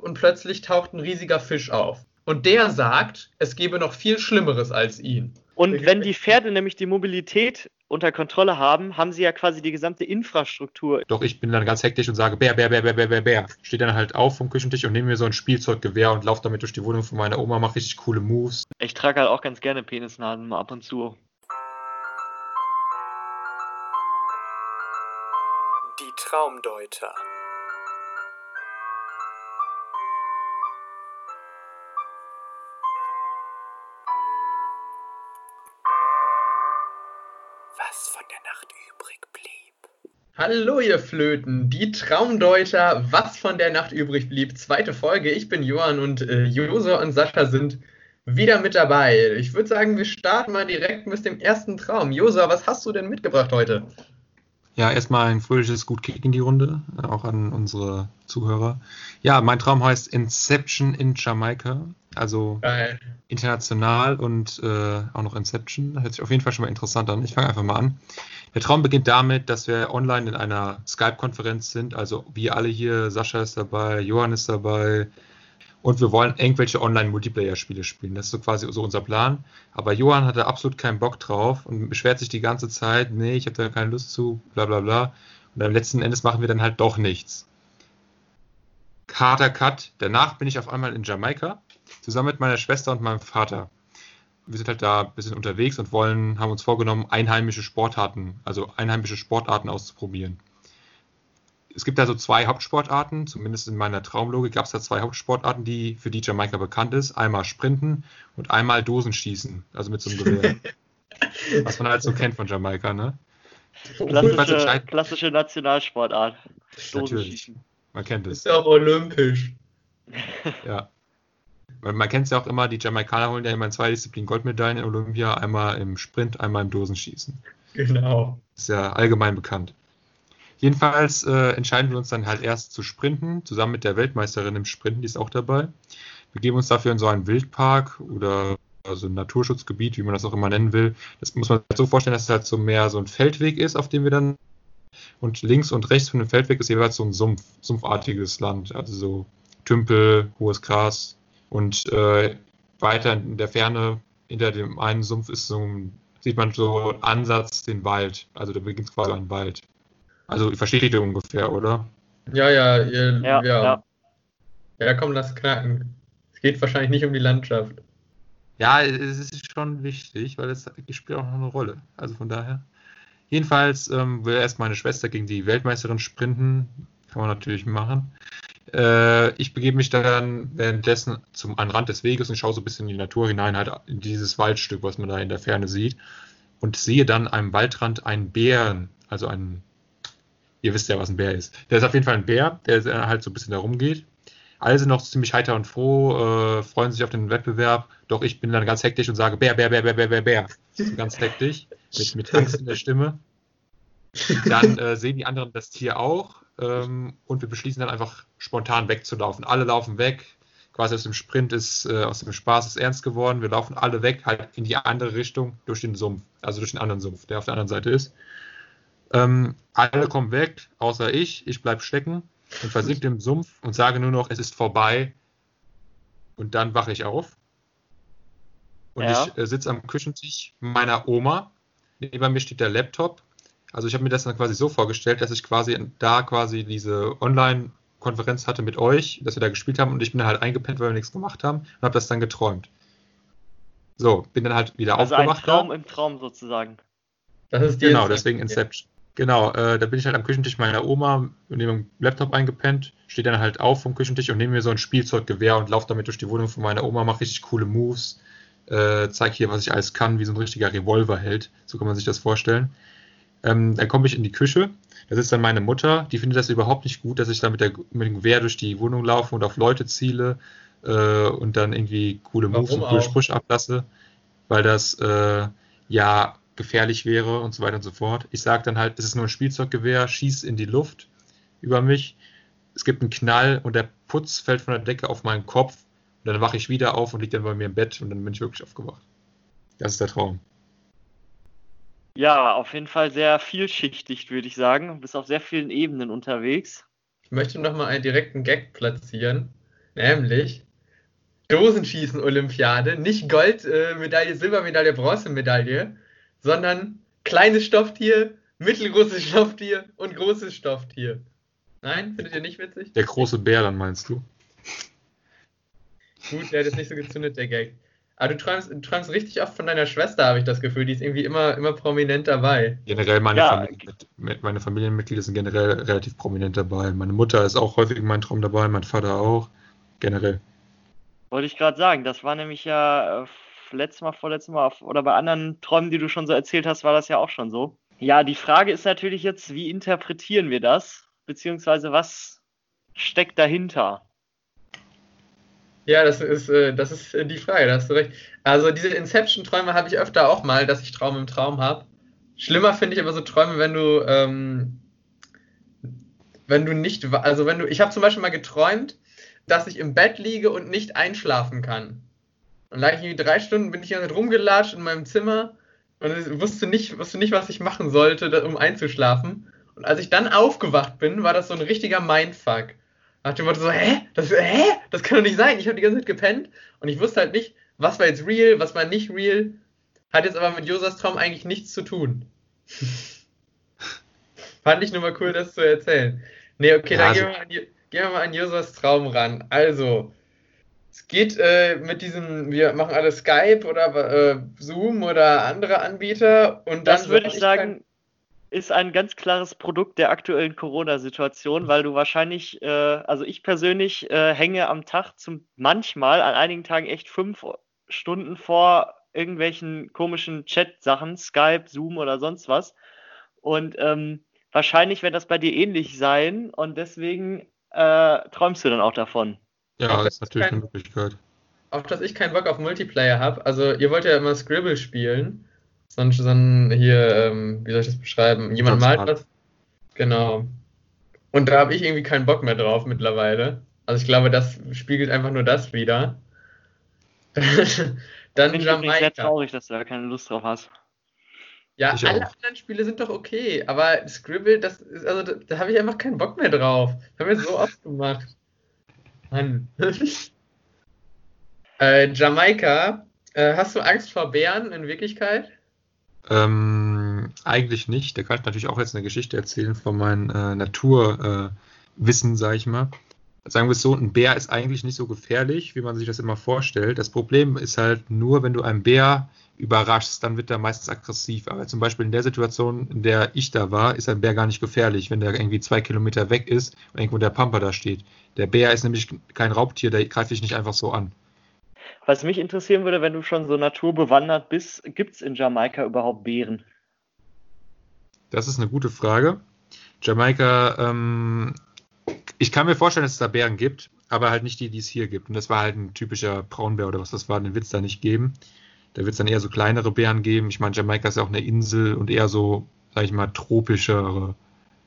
und plötzlich taucht ein riesiger Fisch auf. Und der sagt, es gebe noch viel Schlimmeres als ihn. Und wenn die Pferde nämlich die Mobilität unter Kontrolle haben, haben sie ja quasi die gesamte Infrastruktur. Doch ich bin dann ganz hektisch und sage, Bär, Bär, Bär, Bär, Bär, Bär, Bär. Steht dann halt auf vom Küchentisch und nehme mir so ein Spielzeuggewehr und laufe damit durch die Wohnung von meiner Oma, mache richtig coole Moves. Ich trage halt auch ganz gerne Penisnadeln mal ab und zu. Die Traumdeuter. Hallo ihr Flöten, die Traumdeuter, was von der Nacht übrig blieb. Zweite Folge, ich bin Johann und äh, Jose und Sascha sind wieder mit dabei. Ich würde sagen, wir starten mal direkt mit dem ersten Traum. Josa, was hast du denn mitgebracht heute? Ja, erstmal ein fröhliches Gut Kick in die Runde, auch an unsere Zuhörer. Ja, mein Traum heißt Inception in Jamaika, also Geil. international und äh, auch noch Inception. Hört sich auf jeden Fall schon mal interessant an. Ich fange einfach mal an. Der Traum beginnt damit, dass wir online in einer Skype-Konferenz sind. Also wir alle hier, Sascha ist dabei, Johann ist dabei, und wir wollen irgendwelche Online-Multiplayer-Spiele spielen. Das ist so quasi so unser Plan. Aber Johann hatte absolut keinen Bock drauf und beschwert sich die ganze Zeit, nee, ich habe da keine Lust zu, bla bla bla. Und am letzten Endes machen wir dann halt doch nichts. Harter Cut. Danach bin ich auf einmal in Jamaika, zusammen mit meiner Schwester und meinem Vater. Wir sind halt da ein bisschen unterwegs und wollen, haben uns vorgenommen, einheimische Sportarten, also einheimische Sportarten auszuprobieren es gibt da so zwei Hauptsportarten, zumindest in meiner Traumlogik gab es da zwei Hauptsportarten, die für die Jamaika bekannt ist. Einmal Sprinten und einmal Dosenschießen, also mit so einem Gewehr. Was man halt so kennt von Jamaika, ne? Klassische, klassische Nationalsportart. Dosenschießen. Man kennt es. Ist ja auch olympisch. ja. Man, man kennt es ja auch immer, die Jamaikaner holen ja immer in zwei Disziplinen Goldmedaillen in Olympia, einmal im Sprint, einmal im Dosenschießen. Genau. Ist ja allgemein bekannt. Jedenfalls äh, entscheiden wir uns dann halt erst zu sprinten, zusammen mit der Weltmeisterin im Sprinten, die ist auch dabei. Wir geben uns dafür in so einen Wildpark oder also ein Naturschutzgebiet, wie man das auch immer nennen will. Das muss man so vorstellen, dass es halt so mehr so ein Feldweg ist, auf dem wir dann und links und rechts von dem Feldweg ist jeweils so ein Sumpf, sumpfartiges Land, also so Tümpel, hohes Gras und äh, weiter in der Ferne hinter dem einen Sumpf ist so ein, sieht man so Ansatz den Wald, also da beginnt quasi ein Wald. Also ihr versteht ihr ungefähr, oder? Ja, ja, ihr, Ja, ja. ja. Ja, komm, lass knacken. Es geht wahrscheinlich nicht um die Landschaft. Ja, es ist schon wichtig, weil es spielt auch noch eine Rolle. Also von daher. Jedenfalls ähm, will erst meine Schwester gegen die Weltmeisterin sprinten. Kann man natürlich machen. Äh, ich begebe mich dann währenddessen zum an den Rand des Weges und schaue so ein bisschen in die Natur hinein, halt in dieses Waldstück, was man da in der Ferne sieht. Und sehe dann am Waldrand einen Bären, also einen Ihr wisst ja, was ein Bär ist. Der ist auf jeden Fall ein Bär, der halt so ein bisschen da rumgeht. Alle sind noch ziemlich heiter und froh, äh, freuen sich auf den Wettbewerb. Doch ich bin dann ganz hektisch und sage Bär, Bär, Bär, Bär, Bär, Bär, Bär. So ganz hektisch, mit, mit Angst in der Stimme. Dann äh, sehen die anderen das Tier auch ähm, und wir beschließen dann einfach spontan wegzulaufen. Alle laufen weg. Quasi aus dem Sprint ist, äh, aus dem Spaß ist ernst geworden. Wir laufen alle weg, halt in die andere Richtung durch den Sumpf, also durch den anderen Sumpf, der auf der anderen Seite ist. Ähm, alle kommen weg, außer ich. Ich bleibe stecken und versinke im Sumpf und sage nur noch, es ist vorbei. Und dann wache ich auf. Und Ja. ich äh, sitze am Küchentisch meiner Oma. Neben mir steht der Laptop. Also ich habe mir das dann quasi so vorgestellt, dass ich quasi da quasi diese Online-Konferenz hatte mit euch, dass wir da gespielt haben und ich bin dann halt eingepennt, weil wir nichts gemacht haben und habe das dann geträumt. So, bin dann halt wieder Also ein aufgewacht. Traum im Traum sozusagen. Das ist die Genau, deswegen Inception. Genau, äh, da bin ich halt am Küchentisch meiner Oma neben dem Laptop eingepennt, stehe dann halt auf vom Küchentisch und nehme mir so ein Spielzeuggewehr und laufe damit durch die Wohnung von meiner Oma, mache richtig coole Moves, äh, zeige hier, was ich alles kann, wie so ein richtiger Revolver hält. So kann man sich das vorstellen. Ähm, dann komme ich in die Küche, da sitzt dann meine Mutter, die findet das überhaupt nicht gut, dass ich da mit, der, mit dem Gewehr durch die Wohnung laufe und auf Leute ziele äh, und dann irgendwie coole Moves Warum und coole? Sprüche ablasse, weil das äh, ja gefährlich wäre und so weiter und so fort. Ich sage dann halt, es ist nur ein Spielzeuggewehr, schieß in die Luft über mich. Es gibt einen Knall und der Putz fällt von der Decke auf meinen Kopf. Und dann wache ich wieder auf und liege dann bei mir im Bett und dann bin ich wirklich aufgewacht. Das ist der Traum. Ja, auf jeden Fall sehr vielschichtig, würde ich sagen. Du bist auf sehr vielen Ebenen unterwegs. Ich möchte noch mal einen direkten Gag platzieren. nämlich Dosenschießen-Olympiade, nicht Goldmedaille, Silbermedaille, Bronzemedaille, sondern kleines Stofftier, mittelgroßes Stofftier und großes Stofftier. Nein, findet ihr nicht witzig? Der große Bär, dann meinst du? Gut, der hat jetzt nicht so gezündet, der Gag. Aber du träumst, du träumst richtig oft von deiner Schwester, habe ich das Gefühl. Die ist irgendwie immer, immer prominent dabei. Generell meine, Ja. Familie, mit- meine Familienmitglieder sind generell relativ prominent dabei. Meine Mutter ist auch häufig in meinem Traum dabei, mein Vater auch. Generell. Wollte ich gerade sagen, das war nämlich ja äh, letztes Mal, vorletztes Mal auf, oder bei anderen Träumen, die du schon so erzählt hast, war das ja auch schon so. Ja, die Frage ist natürlich jetzt, wie interpretieren wir das? Beziehungsweise was steckt dahinter? Ja, das ist, äh, das ist äh, die Frage, da hast du recht. Also diese Inception-Träume habe ich öfter auch mal, dass ich Traum im Traum habe. Schlimmer finde ich aber so Träume, wenn du, ähm, wenn du nicht, also wenn du, ich habe zum Beispiel mal geträumt, dass ich im Bett liege und nicht einschlafen kann. Und lag ich irgendwie drei Stunden, bin ich Zeit rumgelatscht in meinem Zimmer und wusste nicht, wusste nicht, was ich machen sollte, um einzuschlafen. Und als ich dann aufgewacht bin, war das so ein richtiger Mindfuck. Nach dem Motto so, hä? Das, hä? Das kann doch nicht sein. Ich habe die ganze Zeit gepennt und ich wusste halt nicht, was war jetzt real, was war nicht real. Hat jetzt aber mit Josas Traum eigentlich nichts zu tun. Fand ich nur mal cool, das zu erzählen. Nee, okay, Ja, dann gehen, also- wir mal an, Jo- gehen wir mal an Josas Traum ran. Also, es geht äh, mit diesem, wir machen alle Skype oder äh, Zoom oder andere Anbieter und dann Das würde ich sagen, ist ein ganz klares Produkt der aktuellen Corona-Situation, weil du wahrscheinlich, äh, also ich persönlich äh, hänge am Tag zum manchmal an einigen Tagen echt fünf Stunden vor irgendwelchen komischen Chat-Sachen, Skype, Zoom oder sonst was. Und ähm, wahrscheinlich wird das bei dir ähnlich sein und deswegen äh, träumst du dann auch davon. Ja, Auch das ist natürlich kein- eine Möglichkeit. auf das ich keinen Bock auf Multiplayer habe. Also, ihr wollt ja immer Scribble spielen. So ein, so ein hier, ähm, wie soll ich das beschreiben? Jemand malt was. Genau. Und da habe ich irgendwie keinen Bock mehr drauf mittlerweile. Also, ich glaube, das spiegelt einfach nur das wieder. Dann Bin ich übrigens sehr Jamaika. traurig, dass du da keine Lust drauf hast. Ja, Ich alle auch. anderen Spiele sind doch okay, aber Scribble, das ist, also da, da habe ich einfach keinen Bock mehr drauf. Das haben wir so oft gemacht. Mann. äh, Jamaika, äh, hast du Angst vor Bären in Wirklichkeit? Ähm, eigentlich nicht. Da kann ich natürlich auch jetzt eine Geschichte erzählen von meinem äh, Naturwissen, äh, Wissen, sag ich mal. Sagen wir es so, ein Bär ist eigentlich nicht so gefährlich, wie man sich das immer vorstellt. Das Problem ist halt nur, wenn du einen Bär überraschst, dann wird er meistens aggressiv. Aber zum Beispiel in der Situation, in der ich da war, ist ein Bär gar nicht gefährlich, wenn der irgendwie zwei Kilometer weg ist und irgendwo der Pampa da steht. Der Bär ist nämlich kein Raubtier, der greift dich nicht einfach so an. Was mich interessieren würde, wenn du schon so naturbewandert bist, gibt es in Jamaika überhaupt Bären? Das ist eine gute Frage. Jamaika, ähm, ich kann mir vorstellen, dass es da Bären gibt, aber halt nicht die, die es hier gibt. Und das war halt ein typischer Braunbär oder was das war, den wird es da nicht geben. Da wird es dann eher so kleinere Bären geben. Ich meine, Jamaika ist ja auch eine Insel und eher so, sag ich mal, tropischere.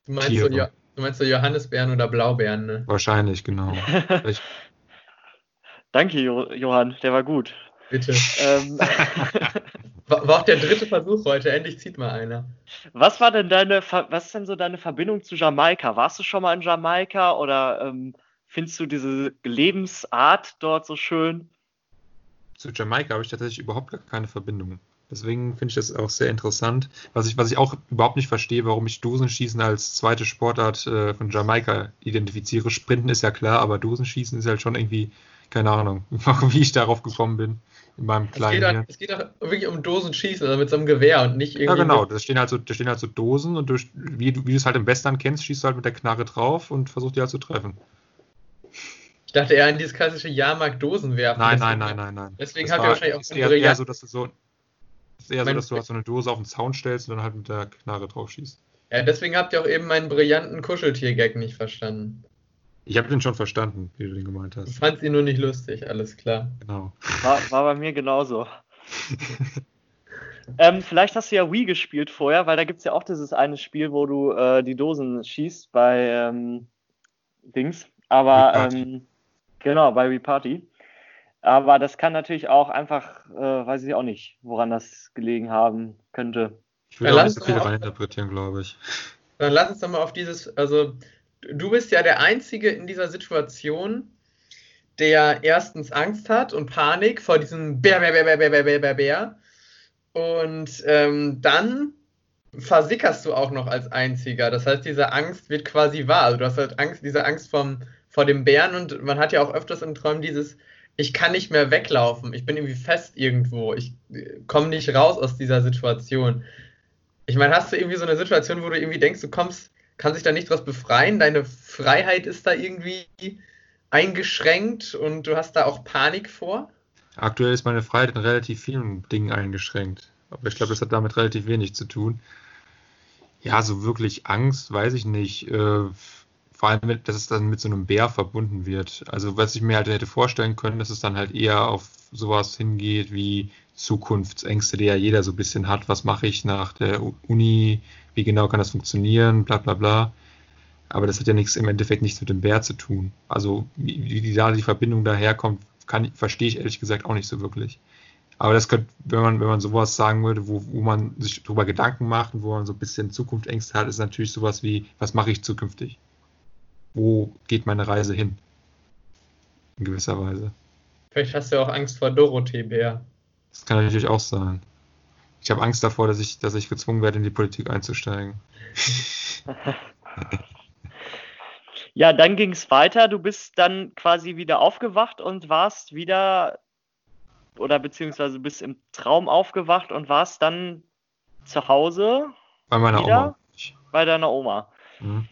Du meinst, so, Tiere. Jo- du meinst so Johannisbeeren oder Blaubeeren, ne? Wahrscheinlich, genau. Vielleicht, Danke, jo Johann, der war gut. Bitte. Ähm, War, war auch der dritte Versuch heute, endlich zieht mal einer. was war denn deine, was ist denn so deine Verbindung zu Jamaika? Warst du schon mal in Jamaika oder ähm, findest du diese Lebensart dort so schön? zu Jamaika habe ich tatsächlich überhaupt gar keine Verbindung. Deswegen finde ich das auch sehr interessant. Was ich, was ich auch überhaupt nicht verstehe, warum ich Dosenschießen als zweite Sportart äh, von Jamaika identifiziere. Sprinten ist ja klar, aber Dosenschießen ist halt schon irgendwie, keine Ahnung, wie ich darauf gekommen bin in meinem Es geht, kleinen auch, hier. es geht auch wirklich um Dosenschießen, also mit so einem Gewehr und nicht irgendwie. Ja, genau. Da stehen halt so, da stehen halt so Dosen und durch, wie, du- wie du es halt im Western kennst, schießt du halt mit der Knarre drauf und versuchst die halt zu treffen. ich dachte eher an dieses klassische Jahrmarkt-Dosenwerfen. Nein, Deswegen- nein, nein, nein, nein. Deswegen habt ihr wahrscheinlich auch ist eher, so, dass du so, ist eher so, dass du halt so eine Dose auf den Zaun stellst und dann halt mit der Knarre drauf schießt. Ja, deswegen habt ihr auch eben meinen brillanten Kuscheltier-Gag nicht verstanden. Ich habe den schon verstanden, wie du den gemeint Du hast. fandst ihn nur nicht lustig, alles klar. Genau. War, war bei mir genauso. ähm, vielleicht hast du ja Wii gespielt vorher, weil da gibt es ja auch dieses eine Spiel, wo du äh, die Dosen schießt bei ähm, Dings. Aber ähm, genau, bei Wii Party. Aber das kann natürlich auch einfach, äh, weiß ich auch nicht, woran das gelegen haben könnte. Ich will Ja, auch nicht so viel reininterpretieren, glaube ich. Dann lass uns doch mal auf dieses, also du bist ja der Einzige in dieser Situation, der erstens Angst hat und Panik vor diesem Bär, Bär, Bär, Bär, Bär, Bär, Bär, Bär. Und ähm, dann versickerst du auch noch als Einziger. Das heißt, diese Angst wird quasi wahr. Also du hast halt Angst, diese Angst vom, vor dem Bären und man hat ja auch öfters im Traum dieses, ich kann nicht mehr weglaufen, ich bin irgendwie fest irgendwo, ich äh, komme nicht raus aus dieser Situation. Ich meine, hast du irgendwie so eine Situation, wo du irgendwie denkst, du kommst, kannst dich da nicht draus befreien, deine Freiheit ist da irgendwie eingeschränkt und du hast da auch Panik vor? Aktuell ist meine Freiheit in relativ vielen Dingen eingeschränkt. Aber ich glaube, das hat damit relativ wenig zu tun. Ja, so wirklich Angst, weiß ich nicht. Äh, vor allem, dass es dann mit so einem Bär verbunden wird. Also, was ich mir halt hätte vorstellen können, dass es dann halt eher auf sowas hingeht wie Zukunftsängste, die ja jeder so ein bisschen hat. Was mache ich nach der Uni? Wie genau kann das funktionieren? Bla, bla, bla. Aber das hat ja nichts im Endeffekt nichts mit dem Bär zu tun. Also, wie, wie da die Verbindung daherkommt, kann, verstehe ich ehrlich gesagt auch nicht so wirklich. Aber das könnte, wenn man, wenn man sowas sagen würde, wo, wo man sich darüber Gedanken macht und wo man so ein bisschen Zukunftsängste hat, ist natürlich sowas wie, was mache ich zukünftig? Wo geht meine Reise hin? In gewisser Weise. Vielleicht hast du auch Angst vor Dorothee Bär. Das kann natürlich auch sein. Ich habe Angst davor, dass ich, dass ich gezwungen werde, in die Politik einzusteigen. ja, dann ging es weiter. Du bist dann quasi wieder aufgewacht und warst wieder oder beziehungsweise bist im Traum aufgewacht und warst dann zu Hause. Bei meiner wieder, Oma. Bei deiner Oma. Mhm.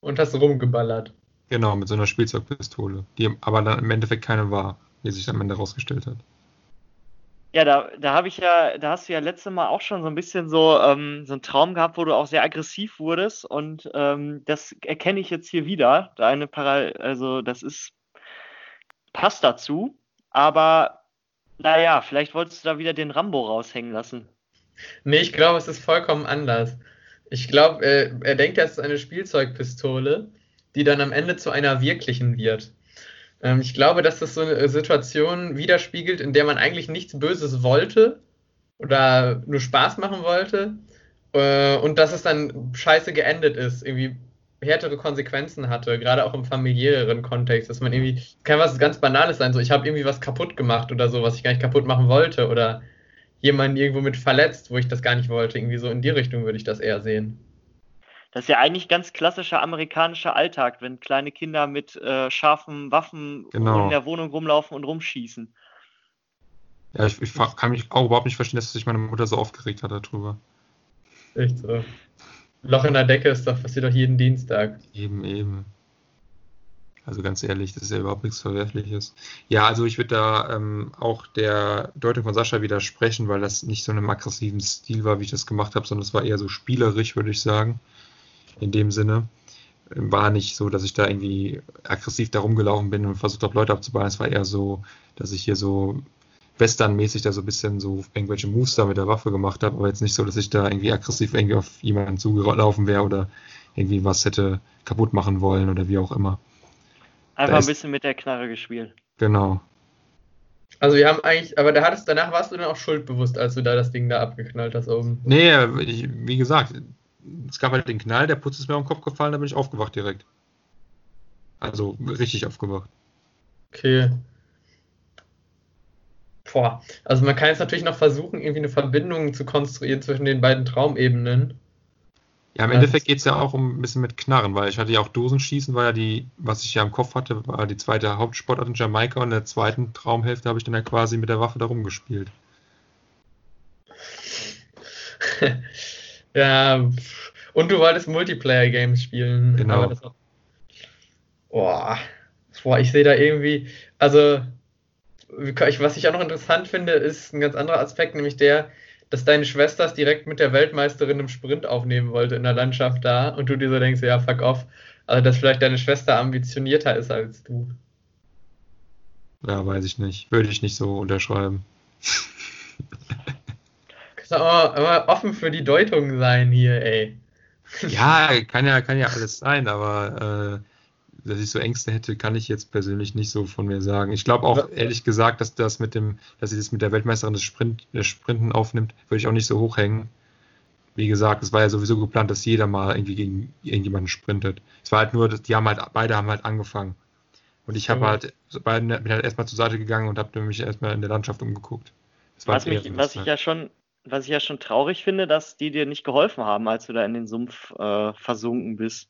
Und hast rumgeballert. Genau, mit so einer Spielzeugpistole, die aber dann im Endeffekt keine war, wie sich am Ende herausgestellt hat. Ja, da, da habe ich ja, da hast du ja letztes Mal auch schon so ein bisschen so, ähm, so einen Traum gehabt, wo du auch sehr aggressiv wurdest und ähm, das erkenne ich jetzt hier wieder. Deine Paral also das ist passt dazu. Aber naja, vielleicht wolltest du da wieder den Rambo raushängen lassen. Nee, ich glaube, es ist vollkommen anders. Ich glaube, äh, er denkt, das ist eine Spielzeugpistole, die dann am Ende zu einer wirklichen wird. Ähm, ich glaube, dass das so eine Situation widerspiegelt, in der man eigentlich nichts Böses wollte oder nur Spaß machen wollte äh, und dass es dann scheiße geendet ist. Irgendwie härtere Konsequenzen hatte, gerade auch im familiäreren Kontext, dass man irgendwie, kann was ganz Banales sein, so ich habe irgendwie was kaputt gemacht oder so, was ich gar nicht kaputt machen wollte oder jemanden irgendwo mit verletzt, wo ich das gar nicht wollte. Irgendwie so in die Richtung würde ich das eher sehen. Das ist ja eigentlich ganz klassischer amerikanischer Alltag, wenn kleine Kinder mit äh, scharfen Waffen genau. in der Wohnung rumlaufen und rumschießen. Ja, ich, ich kann mich auch überhaupt nicht verstehen, dass sich meine Mutter so aufgeregt hat darüber. Echt so. Loch in der Decke ist doch, passiert doch jeden Dienstag. Eben, eben. Also ganz ehrlich, das ist ja überhaupt nichts Verwerfliches. Ja, also ich würde da ähm, auch der Deutung von Sascha widersprechen, weil das nicht so einem aggressiven Stil war, wie ich das gemacht habe, sondern es war eher so spielerisch, würde ich sagen. In dem Sinne. War nicht so, dass ich da irgendwie aggressiv da rumgelaufen bin und versucht habe, Leute abzubauen. Es war eher so, dass ich hier so Western-mäßig da so ein bisschen so irgendwelche Moves da mit der Waffe gemacht habe, aber jetzt nicht so, dass ich da irgendwie aggressiv irgendwie auf jemanden zugelaufen wäre oder irgendwie was hätte kaputt machen wollen oder wie auch immer. Einfach ein bisschen mit der Knarre gespielt. Genau. Also wir haben eigentlich, aber da hattest, danach warst du dann auch schuldbewusst, als du da das Ding da abgeknallt hast oben. Nee, ich, wie gesagt, es gab halt den Knall, der Putz ist mir auf den Kopf gefallen, da bin ich aufgewacht direkt. Also richtig aufgewacht. Okay. Boah, also man kann jetzt natürlich noch versuchen, irgendwie eine Verbindung zu konstruieren zwischen den beiden Traumebenen. Ja, im Endeffekt geht es ja auch um ein bisschen mit Knarren, weil ich hatte ja auch Dosenschießen, war ja die, was ich ja im Kopf hatte, war die zweite Hauptsportart in Jamaika und in der zweiten Traumhälfte habe ich dann ja quasi mit der Waffe da rumgespielt. ja, und du wolltest Multiplayer-Games spielen. Genau. Auch... Boah. Boah, ich sehe da irgendwie, also was ich auch noch interessant finde, ist ein ganz anderer Aspekt, nämlich der, dass deine Schwester es direkt mit der Weltmeisterin im Sprint aufnehmen wollte in der Landschaft da und du dir so denkst, ja, fuck off. Also, dass vielleicht deine Schwester ambitionierter ist als du. Ja, weiß ich nicht. Würde ich nicht so unterschreiben. Aber offen für die Deutung sein hier, ey. Ja, kann ja, kann ja alles sein, aber äh, dass ich so Ängste hätte, kann ich jetzt persönlich nicht so von mir sagen. Ich glaube auch ehrlich gesagt, dass das mit dem, dass sie das mit der Weltmeisterin des, Sprint, des Sprinten aufnimmt, würde ich auch nicht so hochhängen. Wie gesagt, es war ja sowieso geplant, dass jeder mal irgendwie gegen irgendjemanden sprintet. Es war halt nur, die haben halt, beide haben halt angefangen. Und ich habe Ja. halt, bin halt erstmal zur Seite gegangen und habe mich erstmal in der Landschaft umgeguckt. Das war Was, mich, was ich ja schon, was ich ja schon traurig finde, dass die dir nicht geholfen haben, als du da in den Sumpf äh, versunken bist.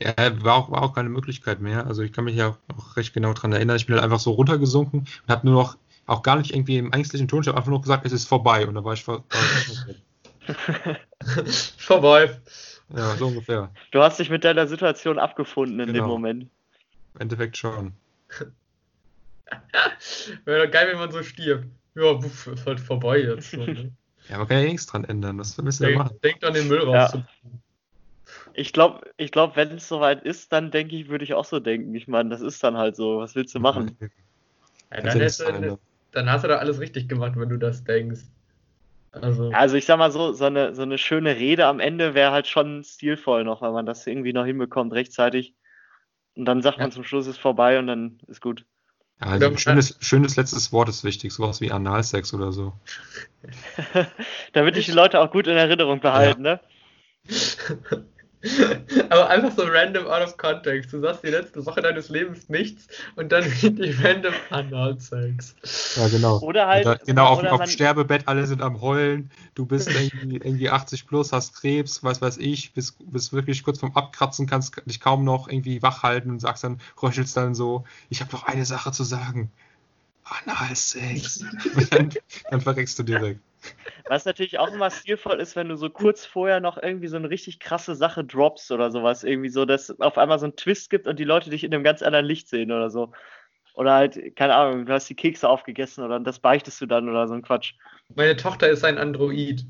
Ja, war auch, war auch keine Möglichkeit mehr. Also ich kann mich ja auch recht genau dran erinnern. Ich bin halt einfach so runtergesunken und habe nur noch, auch gar nicht irgendwie im ängstlichen Ton, ich habe einfach nur gesagt, es ist vorbei. Und dann war ich ich Vorbei. Ja, so ungefähr. Du hast dich mit deiner Situation abgefunden in dem Genau. Moment. Im Endeffekt schon. Wäre doch geil, wenn man so stirbt. Ja, puff, ist halt vorbei jetzt. So, ne? Ja, man kann ja nichts dran ändern. Was willst du denn machen? Denk, denk an den Müll Ja. raus. Ich glaube, ich glaub, wenn es soweit ist, dann denke ich, würde ich auch so denken. Ich meine, das ist dann halt so. Was willst du machen? Ja, dann, ja dran du, dann hast du doch alles richtig gemacht, wenn du das denkst. Also, Also ich sag mal so, so eine, so eine schöne Rede am Ende wäre halt schon stilvoll noch, weil man das irgendwie noch hinbekommt rechtzeitig. Und dann sagt man Ja. zum Schluss ist vorbei und dann ist gut. Ja, also ein schönes, schönes letztes Wort ist wichtig, sowas wie Analsex oder so. Damit ich die Leute auch gut in Erinnerung behalten, ne? aber einfach so random out of context. Du sagst die letzte Woche deines Lebens nichts und dann die random Analsex. Ja, genau. Oder halt. Oder, genau, auf, oder auf dem Sterbebett, alle sind am Heulen, du bist irgendwie, irgendwie 80 plus, hast Krebs, was weiß ich, bist, bist wirklich kurz vorm Abkratzen, kannst dich kaum noch irgendwie wach halten und sagst dann, röchelst dann so, ich habe noch eine Sache zu sagen. Analsex. Und dann, dann verreckst du direkt. Was natürlich auch immer stilvoll ist, wenn du so kurz vorher noch irgendwie so eine richtig krasse Sache droppst oder sowas. Irgendwie so, dass es auf einmal so einen Twist gibt und die Leute dich in einem ganz anderen Licht sehen oder so. Oder halt, keine Ahnung, du hast die Kekse aufgegessen oder das beichtest du dann oder so ein Quatsch. Meine Tochter ist ein Android.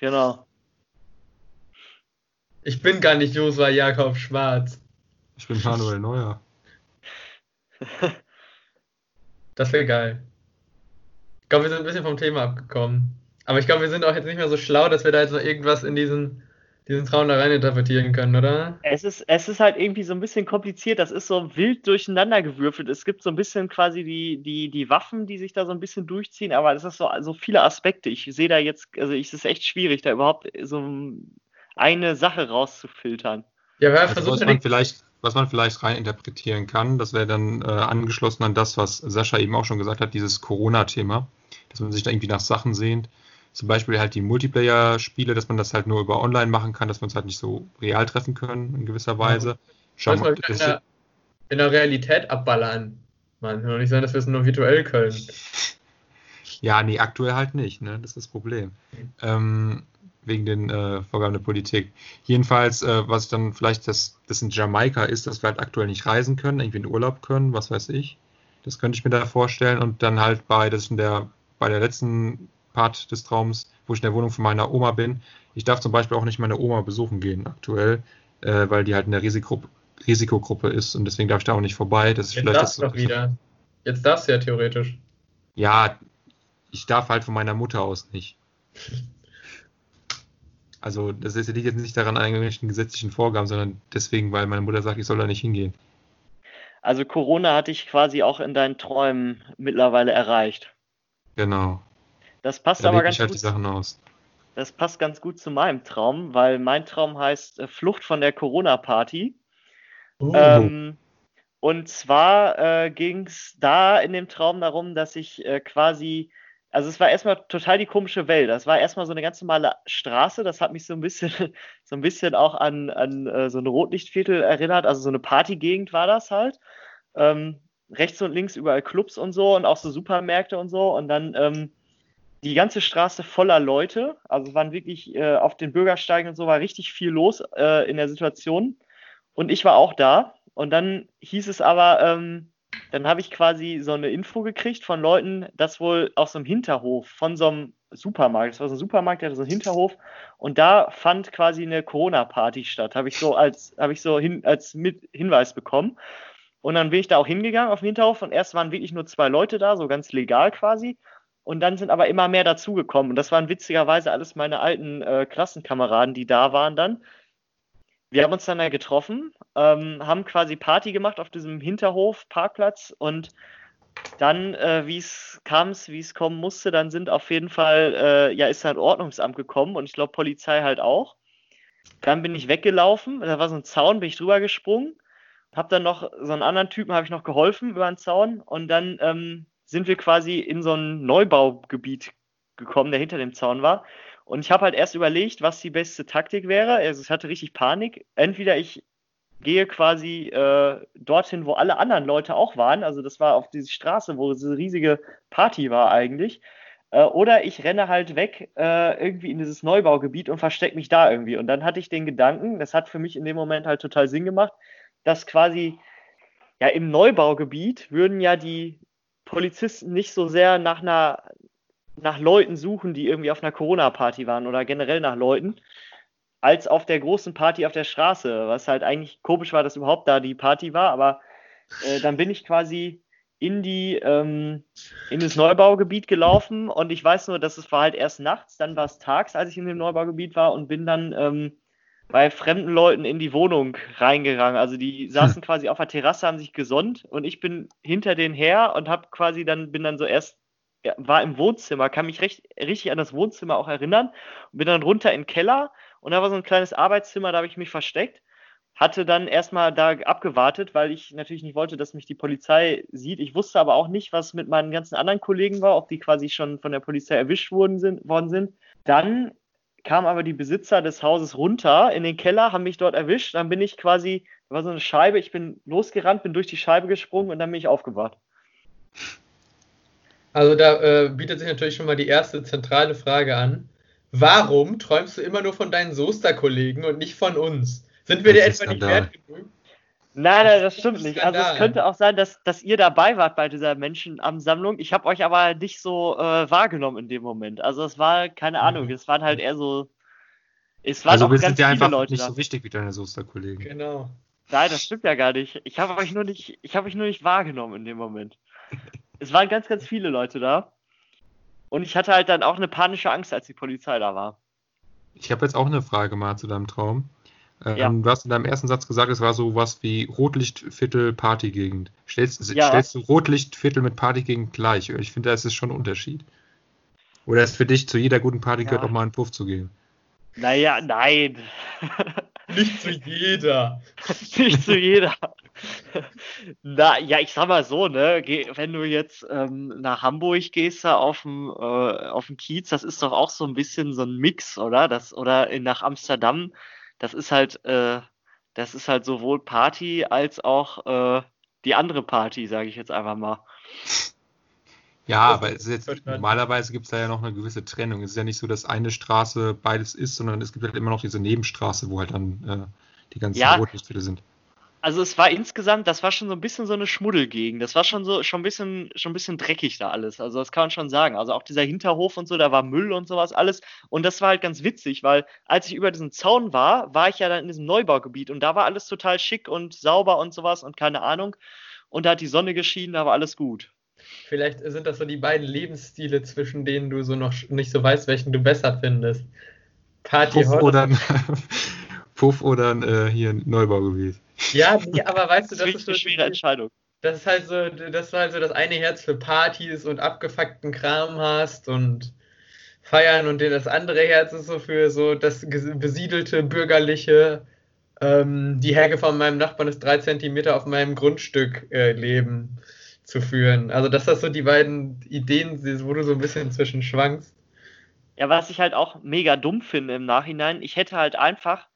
Genau. Ich bin gar nicht Josua Jakob Schwarz. Ich bin Manuel Neuer. Das wäre geil. Ich glaube, wir sind ein bisschen vom Thema abgekommen. Aber ich glaube, wir sind auch jetzt nicht mehr so schlau, dass wir da jetzt noch irgendwas in diesen, diesen Traum da rein interpretieren können, oder? Es ist, es ist halt irgendwie so ein bisschen kompliziert. Das ist so wild durcheinander gewürfelt. Es gibt so ein bisschen quasi die, die, die Waffen, die sich da so ein bisschen durchziehen, aber es ist so, so viele Aspekte. Ich sehe da jetzt, also es ist echt schwierig, da überhaupt so eine Sache rauszufiltern. Ja, wer Also, versucht was, man vielleicht, was man vielleicht rein interpretieren kann, das wäre dann äh, angeschlossen an das, was Sascha eben auch schon gesagt hat, dieses Corona-Thema, dass man sich da irgendwie nach Sachen sehnt. Zum Beispiel halt die Multiplayer-Spiele, dass man das halt nur über online machen kann, dass wir uns halt nicht so real treffen können in gewisser Weise. Schau mal in, der, in der Realität abballern. Mann, kann doch nicht sein, dass wir es nur virtuell können. Ja, nee, aktuell halt nicht, ne? Das ist das Problem. Ähm, wegen den äh, Vorgaben der Politik. Jedenfalls, äh, was dann vielleicht das, das in Jamaika ist, dass wir halt aktuell nicht reisen können, irgendwie in Urlaub können, was weiß ich. Das könnte ich mir da vorstellen. Und dann halt bei, das ist in der, bei der letzten Part des Traums, wo ich in der Wohnung von meiner Oma bin. Ich darf zum Beispiel auch nicht meine Oma besuchen gehen aktuell, äh, weil die halt in der Risikogruppe, Risikogruppe ist und deswegen darf ich da auch nicht vorbei. Das ist Jetzt vielleicht darfst das, du doch wieder. Jetzt darfst du ja theoretisch. Ja, ich darf halt von meiner Mutter aus nicht. Also, das ist, liegt jetzt nicht daran an irgendwelchen gesetzlichen Vorgaben, sondern deswegen, weil meine Mutter sagt, ich soll da nicht hingehen. Also Corona hatte ich quasi auch in deinen Träumen mittlerweile erreicht. Genau. Das passt Da aber ganz ich halt gut. die Sachen aus. Das passt ganz gut zu meinem Traum, weil mein Traum heißt äh, Flucht von der Corona-Party. Oh. Ähm, und zwar äh, ging es da in dem Traum darum, dass ich äh, quasi, also es war erstmal total die komische Welt. Das war erstmal so eine ganz normale Straße. Das hat mich so ein bisschen, so ein bisschen auch an, an äh, so ein Rotlichtviertel erinnert. Also so eine Partygegend war das halt. Ähm, rechts und links überall Clubs und so und auch so Supermärkte und so. Und dann ähm, die ganze Straße voller Leute. Also waren wirklich äh, auf den Bürgersteigen und so war richtig viel los äh, in der Situation. Und ich war auch da. Und dann hieß es aber, ähm, dann habe ich quasi so eine Info gekriegt von Leuten, dass wohl aus so einem Hinterhof von so einem Supermarkt, das war so ein Supermarkt, der hatte so einen Hinterhof und da fand quasi eine Corona-Party statt. Habe ich so als, habe ich so hin, als mit Hinweis bekommen. Und dann bin ich da auch hingegangen auf den Hinterhof und erst waren wirklich nur zwei Leute da, so ganz legal quasi. Und dann sind aber immer mehr dazugekommen. Und das waren witzigerweise alles meine alten äh, Klassenkameraden, die da waren dann. Wir haben uns dann da getroffen, ähm, haben quasi Party gemacht auf diesem Hinterhof, Parkplatz und dann, äh, wie es kam, wie es kommen musste, dann sind auf jeden Fall, äh, ja, ist halt Ordnungsamt gekommen und ich glaube Polizei halt auch. Dann bin ich weggelaufen, da war so ein Zaun, bin ich drüber gesprungen habe dann noch so einen anderen Typen, habe ich noch geholfen über den Zaun und dann ähm, sind wir quasi in so ein Neubaugebiet gekommen, der hinter dem Zaun war. Und ich habe halt erst überlegt, was die beste Taktik wäre. Also ich hatte richtig Panik. Entweder ich gehe quasi äh, dorthin, wo alle anderen Leute auch waren. Also das war auf diese Straße, wo diese riesige Party war eigentlich. Äh, oder ich renne halt weg äh, irgendwie in dieses Neubaugebiet und verstecke mich da irgendwie. Und dann hatte ich den Gedanken, das hat für mich in dem Moment halt total Sinn gemacht, dass quasi ja im Neubaugebiet würden ja die Polizisten nicht so sehr nach einer nach Leuten suchen, die irgendwie auf einer Corona-Party waren oder generell nach Leuten, als auf der großen Party auf der Straße, was halt eigentlich komisch war, dass überhaupt da die Party war, aber äh, dann bin ich quasi in die ähm, in das Neubaugebiet gelaufen und ich weiß nur, dass es war halt erst nachts, dann war es tags, als ich in dem Neubaugebiet war und bin dann ähm, bei fremden Leuten in die Wohnung reingegangen. Also die saßen hm. quasi auf der Terrasse, haben sich gesonnt und ich bin hinter denen her und habe quasi dann bin dann so erst ja, war im Wohnzimmer, kann mich recht, richtig an das Wohnzimmer auch erinnern und bin dann runter in den Keller und da war so ein kleines Arbeitszimmer, da habe ich mich versteckt. Hatte dann erstmal da abgewartet, weil ich natürlich nicht wollte, dass mich die Polizei sieht. Ich wusste aber auch nicht, was mit meinen ganzen anderen Kollegen war, ob die quasi schon von der Polizei erwischt worden sind. Worden sind. Dann kamen aber die Besitzer des Hauses runter in den Keller, haben mich dort erwischt. Dann bin ich quasi, da war so eine Scheibe, ich bin losgerannt, bin durch die Scheibe gesprungen und dann bin ich aufgewacht. Also da äh, bietet sich natürlich schon mal die erste zentrale Frage an. Warum träumst du immer nur von deinen Soester-Kollegen und nicht von uns? Sind wir dir etwa nicht wert genug? Nein, nein, das stimmt nicht. Also es könnte auch sein, dass, dass ihr dabei wart bei dieser Menschenansammlung. Ich habe euch aber nicht so äh, wahrgenommen in dem Moment. Also es war, keine mhm. Ahnung, es waren halt eher so. Es waren also wir sind ja einfach Leute nicht da. so wichtig wie deine Soester-Kollegen. Genau. Nein, das stimmt ja gar nicht. Ich habe euch nur nicht, ich habe euch nur nicht wahrgenommen in dem Moment. es waren ganz, ganz viele Leute da. Und ich hatte halt dann auch eine panische Angst, als die Polizei da war. Ich habe jetzt auch eine Frage mal zu deinem Traum. Ähm, ja. Du hast in deinem ersten Satz gesagt, es war so was wie Rotlichtviertel Partygegend. Stellst, ja. stellst du Rotlichtviertel mit Partygegend gleich? Ich finde, das ist schon ein Unterschied. Oder ist für dich zu jeder guten Party ja. gehört auch mal einen Puff zu gehen? Naja, nein. Nicht zu jeder. Nicht zu jeder. Na, ja, ich sag mal so, ne, wenn du jetzt ähm, nach Hamburg gehst, da auf dem, äh, auf dem Kiez, das ist doch auch so ein bisschen so ein Mix, oder? Das, oder in, nach Amsterdam, das ist halt, äh, das ist halt sowohl Party als auch äh, die andere Party, sage ich jetzt einfach mal. Ja, aber es ist jetzt, normalerweise gibt es da ja noch eine gewisse Trennung. Es ist ja nicht so, dass eine Straße beides ist, sondern es gibt halt immer noch diese Nebenstraße, wo halt dann äh, die ganzen ja, Rotlichtfilter sind also es war insgesamt, das war schon so ein bisschen so eine Schmuddelgegend. Das war schon so, schon ein bisschen, schon ein bisschen dreckig da alles. Also das kann man schon sagen. Also auch dieser Hinterhof und so, da war Müll und sowas alles. Und das war halt ganz witzig, weil als ich über diesen Zaun war, war ich ja dann in diesem Neubaugebiet und da war alles total schick und sauber und sowas und keine Ahnung. Und da hat die Sonne geschienen, da war alles gut. Vielleicht sind das so die beiden Lebensstile, zwischen denen du so noch nicht so weißt, welchen du besser findest. Party Puff oder, Puff oder äh, hier Neubaugebiet. Ja, nee, aber weißt du, das, das ist so eine schwere Entscheidung. Das ist halt so, dass du halt so das eine Herz für Partys und abgefuckten Kram hast und feiern und das andere Herz ist so für so das besiedelte bürgerliche, ähm, die Hecke von meinem Nachbarn ist drei Zentimeter auf meinem Grundstück äh, leben zu führen. Also dass das so die beiden Ideen, wo du so ein bisschen zwischen schwankst. Ja, was ich halt auch mega dumm finde im Nachhinein, ich hätte halt einfach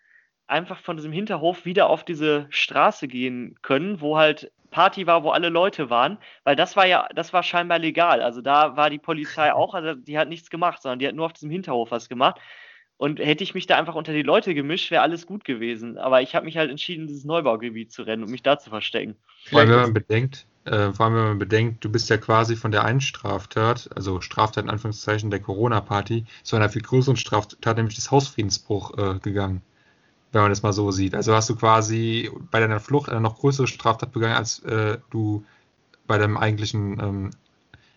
einfach von diesem Hinterhof wieder auf diese Straße gehen können, wo halt Party war, wo alle Leute waren, weil das war ja, das war scheinbar legal. Also da war die Polizei auch, also die hat nichts gemacht, sondern die hat nur auf diesem Hinterhof was gemacht. Und hätte ich mich da einfach unter die Leute gemischt, wäre alles gut gewesen. Aber ich habe mich halt entschieden, dieses Neubaugebiet zu rennen und mich da zu verstecken. Vor allem, wenn man bedenkt, äh, vor allem, wenn man bedenkt, du bist ja quasi von der einen Straftat, also Straftat in Anführungszeichen der Corona-Party, zu einer viel größeren Straftat, nämlich des Hausfriedensbruch äh, gegangen wenn man das mal so sieht. Also hast du quasi bei deiner Flucht eine noch größere Straftat begangen, als äh, du bei deinem eigentlichen ähm,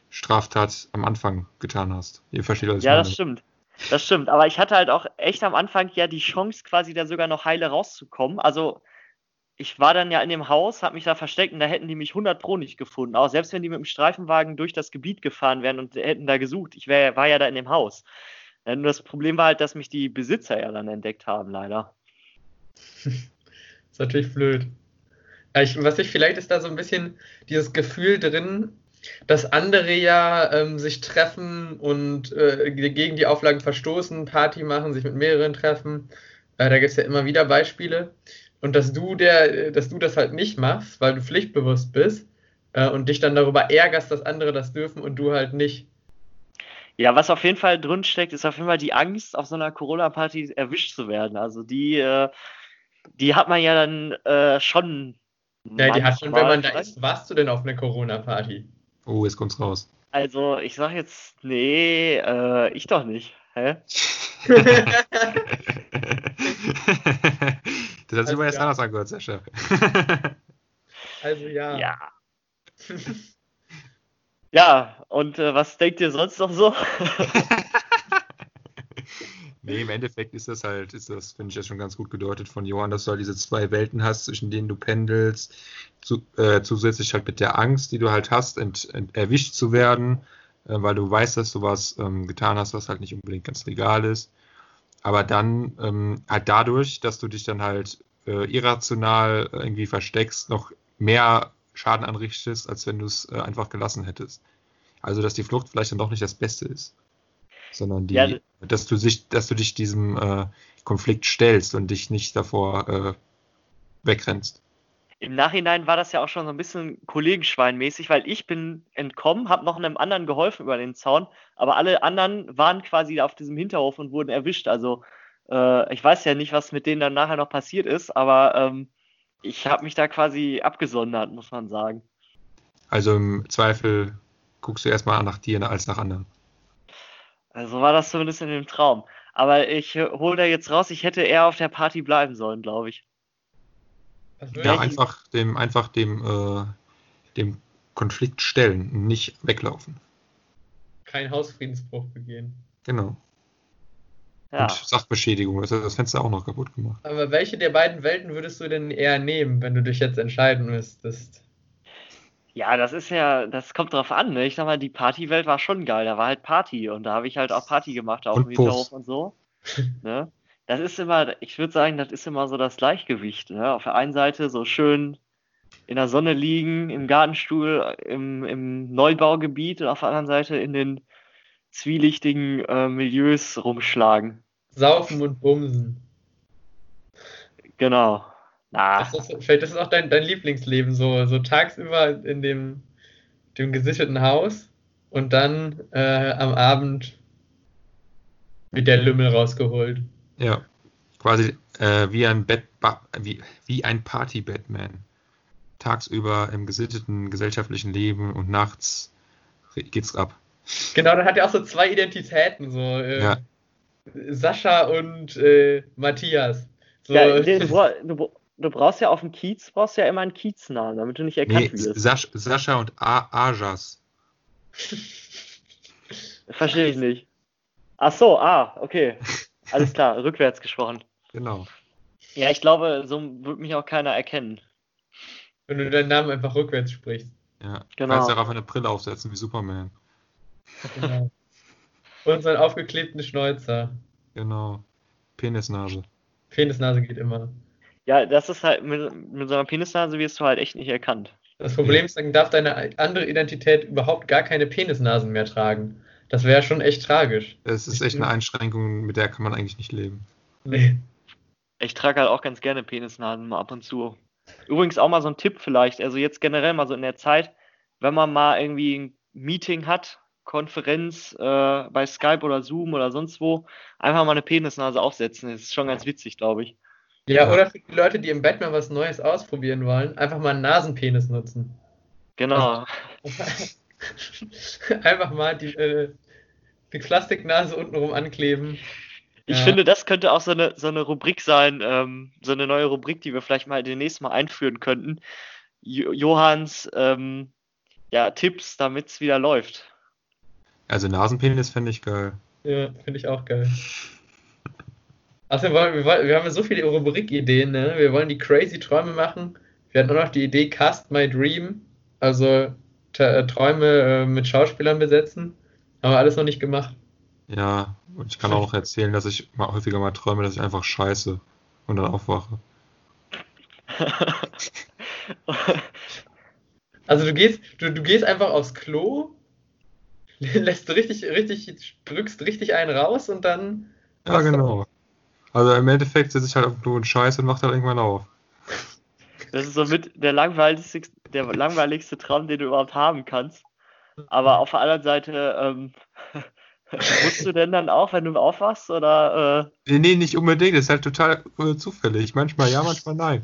Straftat am Anfang getan hast. Ihr versteht, ich Ja, meine. das stimmt. Das stimmt. Aber ich hatte halt auch echt am Anfang ja die Chance, quasi da sogar noch heile rauszukommen. Also ich war dann ja in dem Haus, habe mich da versteckt und da hätten die mich 100 Pro nicht gefunden. Auch selbst wenn die mit dem Streifenwagen durch das Gebiet gefahren wären und hätten da gesucht. Ich wär, war ja da in dem Haus. Nur das Problem war halt, dass mich die Besitzer ja dann entdeckt haben, leider. ist natürlich blöd. Ich, was ich vielleicht ist da so ein bisschen dieses Gefühl drin, dass andere ja ähm, sich treffen und äh, gegen die Auflagen verstoßen, Party machen, sich mit mehreren treffen. Äh, da gibt es ja immer wieder Beispiele. Und dass du der, dass du das halt nicht machst, weil du pflichtbewusst bist äh, und dich dann darüber ärgerst, dass andere das dürfen und du halt nicht. Ja, was auf jeden Fall drin steckt, ist auf jeden Fall die Angst, auf so einer Corona-Party erwischt zu werden. Also die, äh, die hat man ja dann äh, schon. Ja, die hat schon, wenn man da ist. Warst du denn auf einer Corona-Party? Oh, jetzt kommt's raus. Also ich sag jetzt, nee, äh, ich doch nicht. Hä? das hat sich aber Also, jetzt ja. anders angehört, Sascha. Also ja. Ja. Ja, und äh, was denkt ihr sonst noch so? Nee, im Endeffekt ist das halt, ist das, finde ich, ja schon ganz gut gedeutet von Johann, dass du halt diese zwei Welten hast, zwischen denen du pendelst, zu, äh, zusätzlich halt mit der Angst, die du halt hast, ent, ent, erwischt zu werden, äh, weil du weißt, dass du was ähm, getan hast, was halt nicht unbedingt ganz legal ist. Aber dann ähm, halt dadurch, dass du dich dann halt äh, irrational irgendwie versteckst, noch mehr Schaden anrichtest, als wenn du es äh, einfach gelassen hättest. Also, dass die Flucht vielleicht dann doch nicht das Beste ist sondern die, Ja, dass du dich, dass du dich diesem äh, Konflikt stellst und dich nicht davor äh, wegrennst. Im Nachhinein war das ja auch schon so ein bisschen Kollegenschweinmäßig, weil ich bin entkommen, habe noch einem anderen geholfen über den Zaun, aber alle anderen waren quasi auf diesem Hinterhof und wurden erwischt. Also äh, ich weiß ja nicht, was mit denen dann nachher noch passiert ist, aber ähm, ich habe mich da quasi abgesondert, muss man sagen. Also im Zweifel guckst du erstmal nach dir als nach anderen. Also war das zumindest in dem Traum. Aber ich hole da jetzt raus, ich hätte eher auf der Party bleiben sollen, glaube ich. Würde Ja, einfach dem, einfach dem, äh, dem Konflikt stellen nicht weglaufen. keinen Hausfriedensbruch begehen. Genau. Ja. Und Sachbeschädigung, das hat das Fenster auch noch kaputt gemacht. Aber welche der beiden Welten würdest du denn eher nehmen, wenn du dich jetzt entscheiden müsstest? Ja, das ist ja, das kommt drauf an, ne? Ich sag mal, die Partywelt war schon geil. Da war halt Party und da habe ich halt auch Party gemacht auf dem Hinterhof und so. Ne? Das ist immer, ich würde sagen, das ist immer so das Gleichgewicht. Ne? Auf der einen Seite so schön in der Sonne liegen, im Gartenstuhl, im, im Neubaugebiet und auf der anderen Seite in den zwielichtigen äh, Milieus rumschlagen. Saufen und Bumsen. Genau. Na, Das ist, vielleicht das ist auch dein, dein Lieblingsleben, so, so tagsüber in dem, dem gesicherten Haus und dann äh, am Abend wird der Lümmel rausgeholt. Ja. Quasi äh, wie ein Bett, wie, wie ein Party-Batman. Tagsüber im gesitteten gesellschaftlichen Leben und nachts geht's ab. Genau, dann hat er auch so zwei Identitäten, so äh, Ja. Sascha und äh, Matthias. So, ja, du, du, du brauchst ja auf dem Kiez, brauchst ja immer einen Kieznamen, damit du nicht erkannt Nee, wirst. Sasch, Sascha und A Ajas. Verstehe ich nicht. Ach so, ah, okay. Alles klar, rückwärts gesprochen. Genau. Ja, ich glaube, so wird mich auch keiner erkennen. wenn du deinen Namen einfach rückwärts sprichst. Ja. Genau. Kannst du auch eine Brille aufsetzen wie Superman. Genau. und so einen aufgeklebten Schnäuzer. Genau. Penisnase. Penisnase geht immer. Ja, das ist halt, mit, mit so einer Penisnase wirst du halt echt nicht erkannt. Das Problem ist, dann darf deine andere Identität überhaupt gar keine Penisnasen mehr tragen. Das wäre schon echt tragisch. Es ist echt eine Einschränkung, mit der kann man eigentlich nicht leben. Nee. Ich trage halt auch ganz gerne Penisnasen mal ab und zu. Übrigens auch mal so ein Tipp vielleicht, also jetzt generell mal so in der Zeit, wenn man mal irgendwie ein Meeting hat, Konferenz äh, bei Skype oder Zoom oder sonst wo, einfach mal eine Penisnase aufsetzen. Das ist schon ganz witzig, glaube ich. Ja, Ja. oder für die Leute, die im Batman was Neues ausprobieren wollen, einfach mal einen Nasenpenis nutzen. Genau. einfach mal die, äh, die Plastiknase untenrum ankleben. Ich Ja. finde, das könnte auch so eine, so eine Rubrik sein, ähm, so eine neue Rubrik, die wir vielleicht mal demnächst mal einführen könnten. Jo Johanns ähm, ja, Tipps, damit es wieder läuft. Also Nasenpenis fände ich geil. Ja, finde ich auch geil. Wollen wir, wollen- wir haben ja so viele Rubrik-Ideen, ne? Wir wollen die crazy Träume machen. Wir hatten auch noch die Idee Cast My Dream, also T Träume äh, mit Schauspielern besetzen. Haben wir alles noch nicht gemacht. Ja, und ich kann auch noch erzählen, dass ich mal häufiger mal träume, dass ich einfach scheiße und dann aufwache. Also du gehst, du, du gehst einfach aufs Klo, lässt richtig, richtig, drückst richtig einen raus und dann. Ja, machst du- genau. Also im Endeffekt sitze ich halt auf dem Klo und Scheiße und mach dann irgendwann auf. Das ist so mit der langweiligste, der langweiligste Traum, den du überhaupt haben kannst. Aber auf der anderen Seite, ähm, musst du denn dann auch, wenn du aufwachst, oder äh, Nee, nee, nicht unbedingt. Das ist halt total äh, zufällig. Manchmal ja, manchmal nein.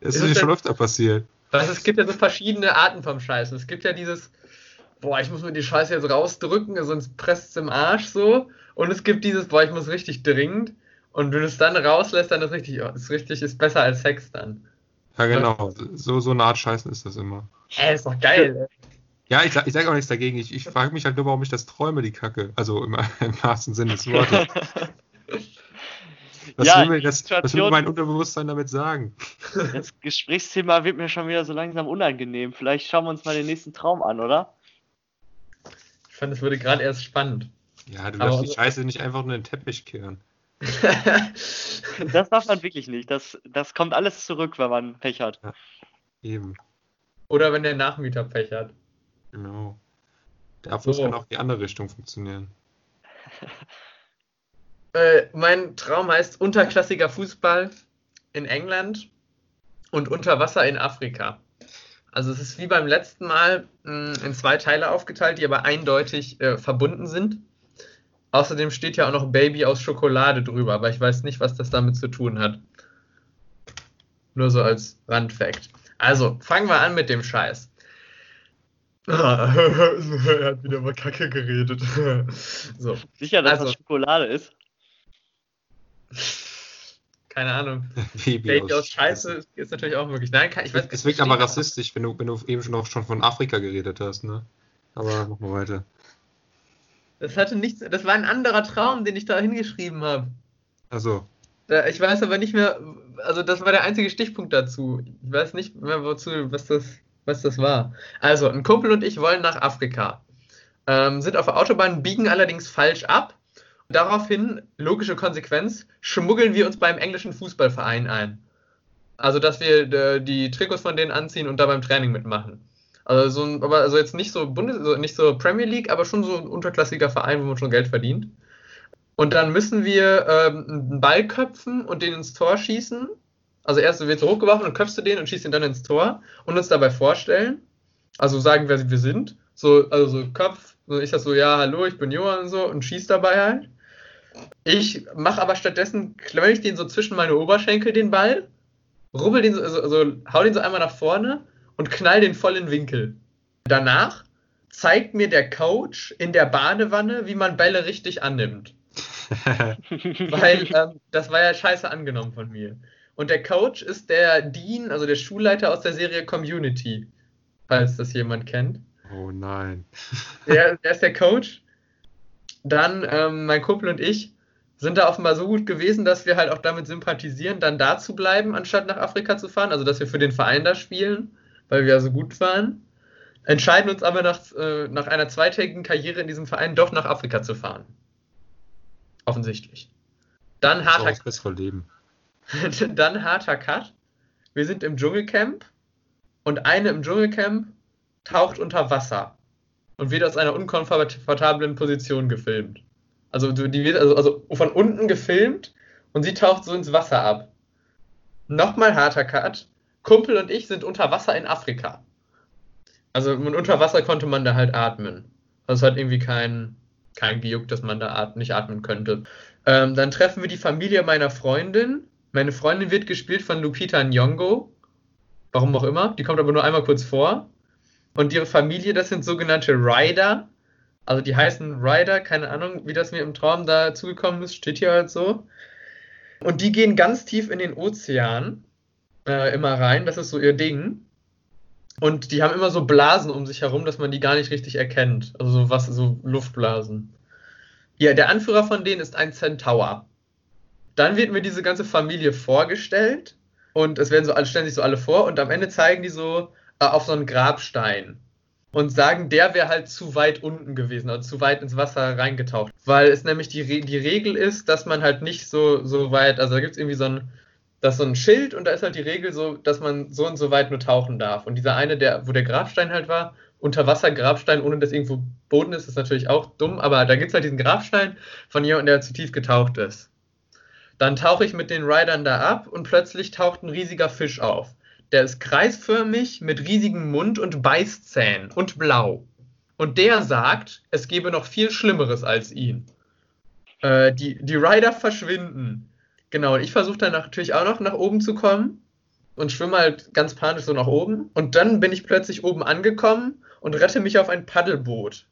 Das Ist ist mir schon öfter passiert. Weißt, du, es gibt ja so verschiedene Arten vom Scheißen. Es gibt ja dieses, boah, ich muss mir die Scheiße jetzt rausdrücken, sonst presst es im Arsch so. Und es gibt dieses, boah, ich muss richtig dringend. Und wenn du es dann rauslässt, dann ist richtig, ist richtig, ist besser als Sex dann. Ja, genau. So, so eine Art Scheißen ist das immer. Ey, ist doch geil. Ja, ich, sag- ich sage auch nichts dagegen. Ich, ich frage mich halt nur, warum ich das träume, die Kacke. Also im, im wahrsten Sinne des Wortes. Was, Ja, will mir das, was will mein Unterbewusstsein damit sagen? das Gesprächsthema wird mir schon wieder so langsam unangenehm. Vielleicht schauen wir uns mal den nächsten Traum an, oder? Ich fand, es wurde gerade erst spannend. Ja, du Aber darfst die also- Scheiße nicht einfach nur in den Teppich kehren. Das darf man wirklich nicht. Das, das kommt alles zurück, wenn man Pech hat. Eben, Oder wenn der Nachmieter Pech hat. genau. Der Abfluss So. kann auch die andere Richtung funktionieren. Äh, mein Traum heißt unterklassiger Fußball in England und unter Wasser in Afrika. Also es ist wie beim letzten Mal mh, in zwei Teile aufgeteilt, die aber eindeutig äh, verbunden sind. Außerdem steht ja auch noch Baby aus Schokolade drüber, aber ich weiß nicht, was das damit zu tun hat. Nur so als Randfact. Also, fangen wir an mit dem Scheiß. Ah, er hat wieder über Kacke geredet. so. Sicher, dass Also- das Schokolade ist. Keine Ahnung. Baby, Baby aus Scheiße ist, ist natürlich auch möglich. Nein, kann, ich weiß Es wirkt aber rassistisch, wenn du, wenn du eben schon, auch schon von Afrika geredet hast, ne? Aber machen wir weiter. Das hatte nichts. Das war ein anderer Traum, den ich da hingeschrieben habe. Also, ich weiß aber nicht mehr. Also, das war der einzige Stichpunkt dazu. Ich weiß nicht mehr, wozu, was das, was das war. Also, ein Kumpel und ich wollen nach Afrika. Ähm, sind auf der Autobahn, biegen allerdings falsch ab. Daraufhin, logische Konsequenz, schmuggeln wir uns beim englischen Fußballverein ein. Also, dass wir äh, die Trikots von denen anziehen und da beim Training mitmachen. Also, aber also jetzt nicht so Bundes, also nicht so Premier League, aber schon so ein unterklassiger Verein, wo man schon Geld verdient. Und dann müssen wir ähm, einen Ball köpfen und den ins Tor schießen. Also erst wird hochgeworfen und köpfst du den und schießt ihn dann ins Tor und uns dabei vorstellen. Also sagen, wer wir sind. So, also so Kopf, so ich sag so, ja, hallo, ich bin Johann und so und schieß dabei halt. Ich mache aber stattdessen, klemme ich den so zwischen meine Oberschenkel, den Ball, rubbel den so, also, also hau den so einmal nach vorne und knall den voll in den Winkel. Danach zeigt mir der Coach in der Badewanne, wie man Bälle richtig annimmt. Weil ähm, das war ja scheiße angenommen von mir. Und der Coach ist der Dean, also der Schulleiter aus der Serie Community, falls das jemand kennt. oh nein. Der, der ist der Coach. Dann ähm, mein Kumpel und ich sind da offenbar so gut gewesen, dass wir halt auch damit sympathisieren, dann da zu bleiben, anstatt nach Afrika zu fahren. Also dass wir für den Verein da spielen, weil wir ja so gut waren. Entscheiden uns aber nach, äh, nach einer zweitägigen Karriere in diesem Verein doch nach Afrika zu fahren. Offensichtlich. Dann harter bessere Leben. dann harter Cut. Wir sind im Dschungelcamp und eine im Dschungelcamp taucht unter Wasser und wird aus einer unkomfortablen Position gefilmt. Also die wird also, also von unten gefilmt und sie taucht so ins Wasser ab. Nochmal harter Cut. Kumpel und ich sind unter Wasser in Afrika. Also unter Wasser konnte man da halt atmen. Also es hat irgendwie kein, kein gejuckt, dass man da at nicht atmen könnte. Ähm, dann treffen wir die Familie meiner Freundin. Meine Freundin wird gespielt von Lupita Nyong'o. Warum auch immer. Die kommt aber nur einmal kurz vor. Und ihre Familie, das sind sogenannte Rider. Also die heißen Rider, keine Ahnung, wie das mir im Traum da zugekommen ist, steht hier halt so. Und die gehen ganz tief in den Ozean äh, immer rein, das ist so ihr Ding. Und die haben immer so Blasen um sich herum, dass man die gar nicht richtig erkennt. Also so was, so Luftblasen. Ja, der Anführer von denen ist ein Centaur. Dann wird mir diese ganze Familie vorgestellt und es werden so alle, stellen sich so alle vor und am Ende zeigen die so äh, auf so einen Grabstein und sagen, der wäre halt zu weit unten gewesen, also zu weit ins Wasser reingetaucht. Weil es nämlich die, Re die Regel ist, dass man halt nicht so, so weit, also da gibt es irgendwie so ein, das ist so ein Schild und da ist halt die Regel so, dass man so und so weit nur tauchen darf. Und dieser eine, der, wo der Grabstein halt war, Unterwasser-Grabstein, ohne dass irgendwo Boden ist, ist natürlich auch dumm, aber da gibt es halt diesen Grabstein von jemandem, der zu tief getaucht ist. Dann tauche ich mit den Riders da ab und plötzlich taucht ein riesiger Fisch auf. Der ist kreisförmig mit riesigem Mund und Beißzähnen und blau. Und der sagt, es gebe noch viel Schlimmeres als ihn. Äh, die, die Rider verschwinden. Genau, und ich versuche dann natürlich auch noch nach oben zu kommen und schwimme halt ganz panisch so nach oben. Und dann bin ich plötzlich oben angekommen und rette mich auf ein Paddelboot.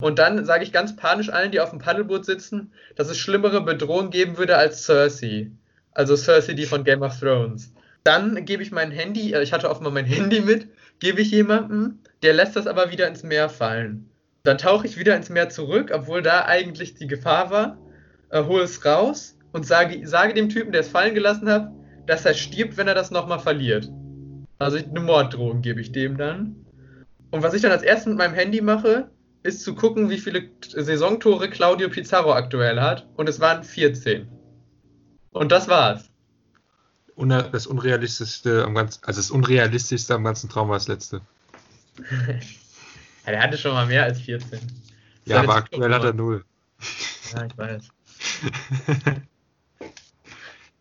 Und dann sage ich ganz panisch allen, die auf dem Paddelboot sitzen, dass es schlimmere Bedrohungen geben würde als Cersei. Also Cersei, die von Game of Thrones. Dann gebe ich mein Handy, äh, ich hatte offenbar mein Handy mit, gebe ich jemandem, der lässt das aber wieder ins Meer fallen. Dann tauche ich wieder ins Meer zurück, obwohl da eigentlich die Gefahr war, äh, hole es raus und sage, sage dem Typen, der es fallen gelassen hat, dass er stirbt, wenn er das nochmal verliert. Also eine Morddrohung gebe ich dem dann. Und was ich dann als erstes mit meinem Handy mache, ist zu gucken, wie viele Saisontore Claudio Pizarro aktuell hat. Und es waren 14. Und das war's. Das unrealistischste am ganzen, also das unrealistischste am ganzen Traum war das letzte. ja, der hatte schon mal mehr als 14. Ja, aber aktuell hat er null. Ja, ich weiß.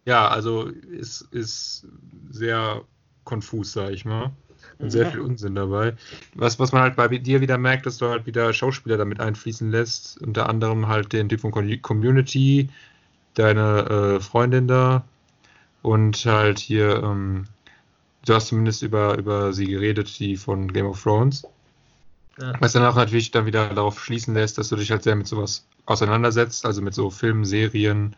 ja, also ist, ist sehr konfus, sag ich mal. Und sehr viel Unsinn dabei. Was, was man halt bei dir wieder merkt, dass du halt wieder Schauspieler damit einfließen lässt. Unter anderem halt den Typ von Community, deine äh, Freundin da und halt hier, ähm, du hast zumindest über, über sie geredet, die von Game of Thrones. Ja. Was dann auch natürlich dann wieder darauf schließen lässt, dass du dich halt sehr mit sowas auseinandersetzt, also mit so Filmen, Serien,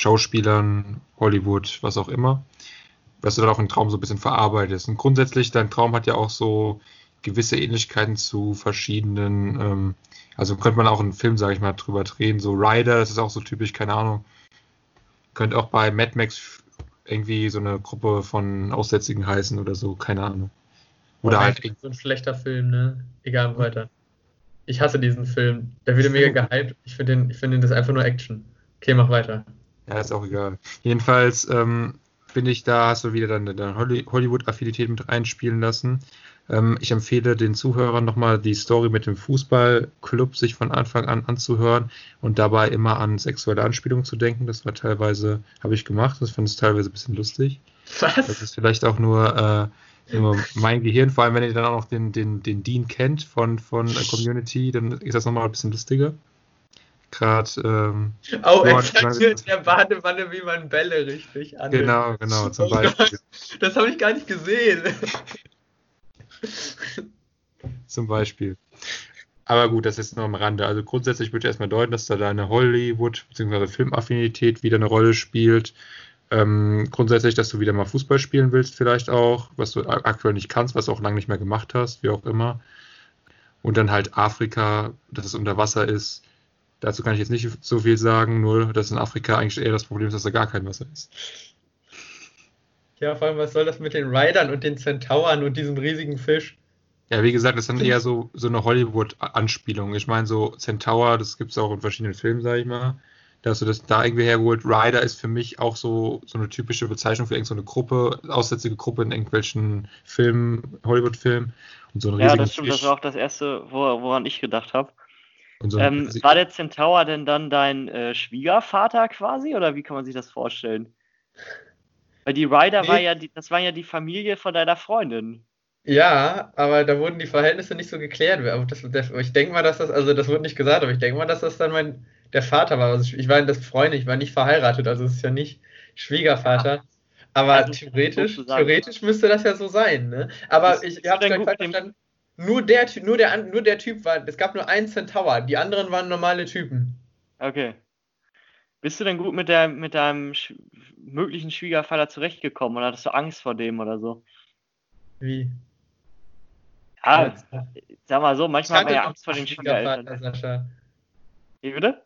Schauspielern, Hollywood, was auch immer was du dann auch im Traum so ein bisschen verarbeitest. Und grundsätzlich, dein Traum hat ja auch so gewisse Ähnlichkeiten zu verschiedenen, ähm, also könnte man auch einen Film, sage ich mal, drüber drehen. So Rider, das ist auch so typisch, keine Ahnung. Könnte auch bei Mad Max irgendwie so eine Gruppe von Aussätzigen heißen oder so, keine Ahnung. Oder oh, halt. So ein schlechter Film, ne? Egal weiter. Ich hasse diesen Film. Der wird mega gehypt. Ich finde den, ich finde das einfach nur Action. Okay, mach weiter. Ja, ist auch egal. Jedenfalls, ähm, finde ich, da hast du wieder dann deine Hollywood-Affinität mit reinspielen lassen. Ähm, ich empfehle den Zuhörern nochmal die Story mit dem Fußballclub sich von Anfang an anzuhören und dabei immer an sexuelle Anspielungen zu denken. Das war teilweise, habe ich gemacht, das fand ich teilweise ein bisschen lustig. Was? Das ist vielleicht auch nur, äh, mein Gehirn, vor allem wenn ihr dann auch noch den, den, den Dean kennt von, von Community, dann ist das nochmal ein bisschen lustiger gerade. Ähm, oh, exakt mit der Badewanne, wie man Bälle richtig an. Genau, genau, zum oh Beispiel. das habe ich gar nicht gesehen. zum Beispiel. Aber gut, das ist nur am Rande. Also grundsätzlich würde ich erstmal deuten, dass da deine Hollywood- bzw. Filmaffinität wieder eine Rolle spielt. Ähm, grundsätzlich, dass du wieder mal Fußball spielen willst, vielleicht auch, was du aktuell nicht kannst, was du auch lange nicht mehr gemacht hast, wie auch immer. Und dann halt Afrika, dass es unter Wasser ist. Dazu kann ich jetzt nicht so viel sagen, nur dass in Afrika eigentlich eher das Problem ist, dass da gar kein Wasser ist. Ja, vor allem, was soll das mit den Riders und den Zentauren und diesem riesigen Fisch? Ja, wie gesagt, das ist dann eher so, so eine Hollywood-Anspielung. Ich meine, so Centaur, das gibt es auch in verschiedenen Filmen, sag ich mal. Da hast du das da irgendwie hergeholt. Rider ist für mich auch so, so eine typische Bezeichnung für irgendeine so Gruppe, aussätzige Gruppe in irgendwelchen Filmen, Hollywood-Filmen. so ja, das stimmt, Fisch. das war auch das erste, woran ich gedacht habe. So ähm, war der Centaur denn dann dein äh, Schwiegervater quasi oder wie kann man sich das vorstellen? Weil die Ryder nee. war ja die, das war ja die Familie von deiner Freundin. Ja, aber da wurden die Verhältnisse nicht so geklärt. Das, das, ich denke mal, dass das, also das wurde nicht gesagt, aber ich denke mal, dass das dann mein der Vater war. Also ich war das Freund, ich war nicht verheiratet, also es ist ja nicht Schwiegervater. Ja. Aber also, theoretisch, theoretisch müsste das ja so sein, ne? Aber ich, ich habe es falsch verstanden. Nur der, nur, der, nur der Typ war, es gab nur einen Centaur, die anderen waren normale Typen. Okay. Bist du denn gut mit, der, mit deinem sch möglichen Schwiegervater zurechtgekommen oder hattest du Angst vor dem oder so? Wie? Ja, ja. sag mal so, manchmal hat man ja Angst vor den Schwiegereltern. Sascha. Wie bitte?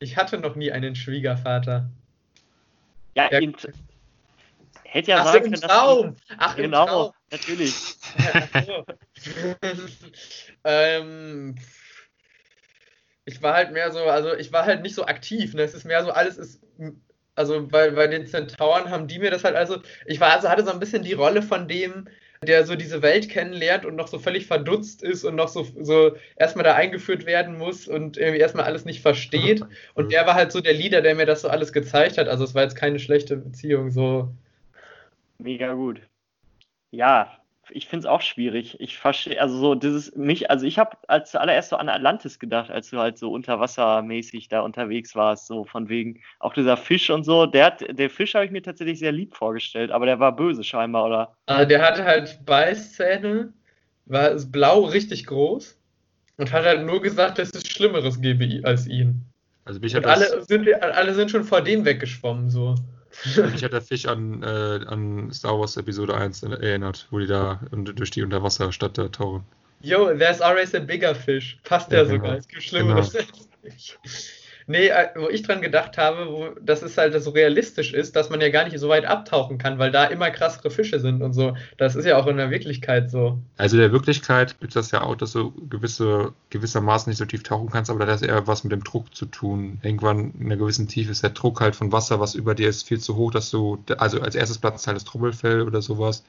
Ich hatte noch nie einen Schwiegervater. Ja, ja. Hätte ja Ach, sagen können, Traum. Ach, genau, Traum. natürlich. ähm, ich war halt mehr so, also ich war halt nicht so aktiv. Ne? Es ist mehr so, alles ist also bei, bei den Zentauren haben die mir das halt, also ich war, also hatte so ein bisschen die Rolle von dem, der so diese Welt kennenlernt und noch so völlig verdutzt ist und noch so, so erstmal da eingeführt werden muss und irgendwie erstmal alles nicht versteht. Und der war halt so der Leader, der mir das so alles gezeigt hat. Also es war jetzt keine schlechte Beziehung, so. Mega gut. Ja, ich finde es auch schwierig. Ich verstehe, also so dieses mich, also ich habe als zuallererst so an Atlantis gedacht, als du halt so unterwassermäßig da unterwegs warst, so von wegen auch dieser Fisch und so. Der hat, der Fisch habe ich mir tatsächlich sehr lieb vorgestellt, aber der war böse scheinbar, oder? Also der hatte halt Beißzähne, war blau richtig groß und hat halt nur gesagt, dass es Schlimmeres gäbe als ihn. Also mich Und hat, das, alle sind, alle sind schon vor dem weggeschwommen, so. Mich hat der Fisch an, äh, an Star Wars Episode 1 erinnert, wo die da durch die Unterwasserstadt da tauchen. Yo, there's always a bigger fish. Passt ja, Ja, sogar. genau. Es gibt Schlimmeres Fisch. Nee, äh, wo ich dran gedacht habe, wo, dass es halt so realistisch ist, dass man ja gar nicht so weit abtauchen kann, weil da immer krassere Fische sind und so. Das ist ja auch in der Wirklichkeit so. Also in der Wirklichkeit gibt es das ja auch, dass du gewisse, gewissermaßen nicht so tief tauchen kannst, aber das hat eher was mit dem Druck zu tun. Irgendwann in einer gewissen Tiefe ist der Druck halt von Wasser, was über dir ist, viel zu hoch, dass du, also als erstes platzt halt das Trommelfell oder sowas.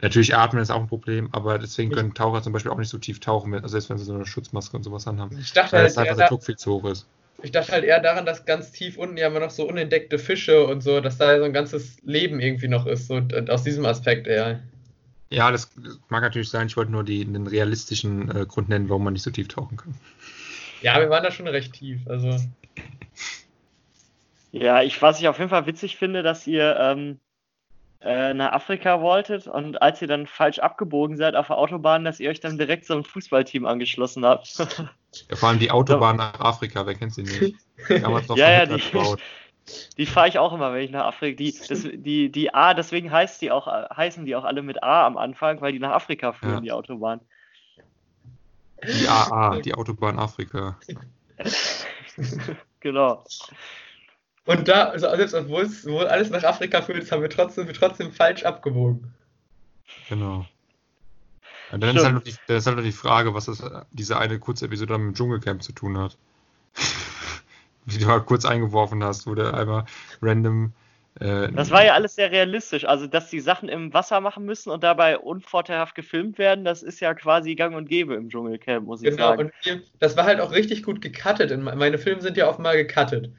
Natürlich atmen ist auch ein Problem, aber deswegen können Taucher zum Beispiel auch nicht so tief tauchen, also selbst wenn sie so eine Schutzmaske und sowas anhaben. Ich dachte, Weil halt das einfach eher, der da, Druck viel zu hoch ist. Ich dachte halt eher daran, dass ganz tief unten ja immer noch so unentdeckte Fische und so, dass da so ein ganzes Leben irgendwie noch ist. So, und aus diesem Aspekt eher. Ja, das mag natürlich sein. Ich wollte nur die, den realistischen äh, Grund nennen, warum man nicht so tief tauchen kann. Ja, wir waren da schon recht tief. Also. Ja, ich, was ich auf jeden Fall witzig finde, dass ihr ähm, äh, nach Afrika wolltet und als ihr dann falsch abgebogen seid auf der Autobahn, dass ihr euch dann direkt so ein Fußballteam angeschlossen habt. Ja, vor allem die Autobahn nach Afrika, wer kennt sie nicht? Damals noch Ja, ja, die- gebaut. Die fahre ich auch immer, wenn ich nach Afrika. Die, das, die, die A, deswegen heißt die auch, heißen die auch alle mit A am Anfang, weil die nach Afrika führen, Ja. die Autobahn. Die AA, die Autobahn Afrika. Genau. Und da, also selbst obwohl es wo alles nach Afrika führt, haben wir trotzdem, wir trotzdem falsch abgewogen. Genau. Und dann ist, halt noch die, dann ist halt noch die Frage, was das, diese eine kurze Episode mit dem Dschungelcamp zu tun hat. Wie du halt kurz eingeworfen hast, wo der einmal random. Äh, Das war ja alles sehr realistisch. Also, dass die Sachen im Wasser machen müssen und dabei unvorteilhaft gefilmt werden, das ist ja quasi gang und gäbe im Dschungelcamp, muss ich Genau, sagen. und wir, das war halt auch richtig gut gecuttet. In, meine Filme sind ja offenbar gecuttet.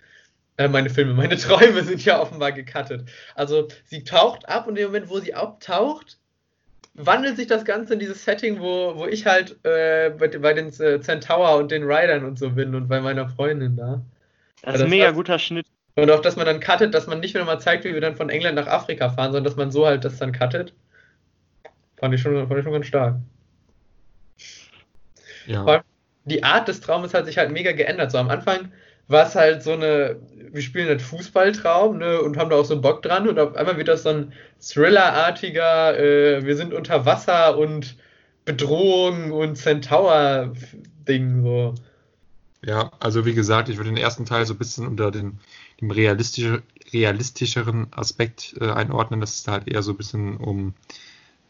Äh, meine Filme, meine Träume sind ja offenbar gecuttet. Also sie taucht ab und in dem Moment, wo sie abtaucht, wandelt sich das Ganze in dieses Setting, wo, wo ich halt äh, bei, bei den äh, Centaur und den Riders und so bin und bei meiner Freundin da. Das ist das ein mega war's. guter Schnitt. Und auch, dass man dann cuttet, dass man nicht nur mal zeigt, wie wir dann von England nach Afrika fahren, sondern dass man so halt das dann cuttet. Fand ich schon, fand ich schon ganz stark. ja. Vor allem die Art des Traumes hat sich halt mega geändert. So am Anfang war es halt so eine, wir spielen halt Fußballtraum ne, und haben da auch so Bock dran und auf einmal wird das so ein Thriller-artiger, äh, wir sind unter Wasser und Bedrohung und Centaur-Ding so. Ja, also wie gesagt, ich würde den ersten Teil so ein bisschen unter den, dem realistische, realistischeren Aspekt äh, einordnen, dass es da halt eher so ein bisschen um,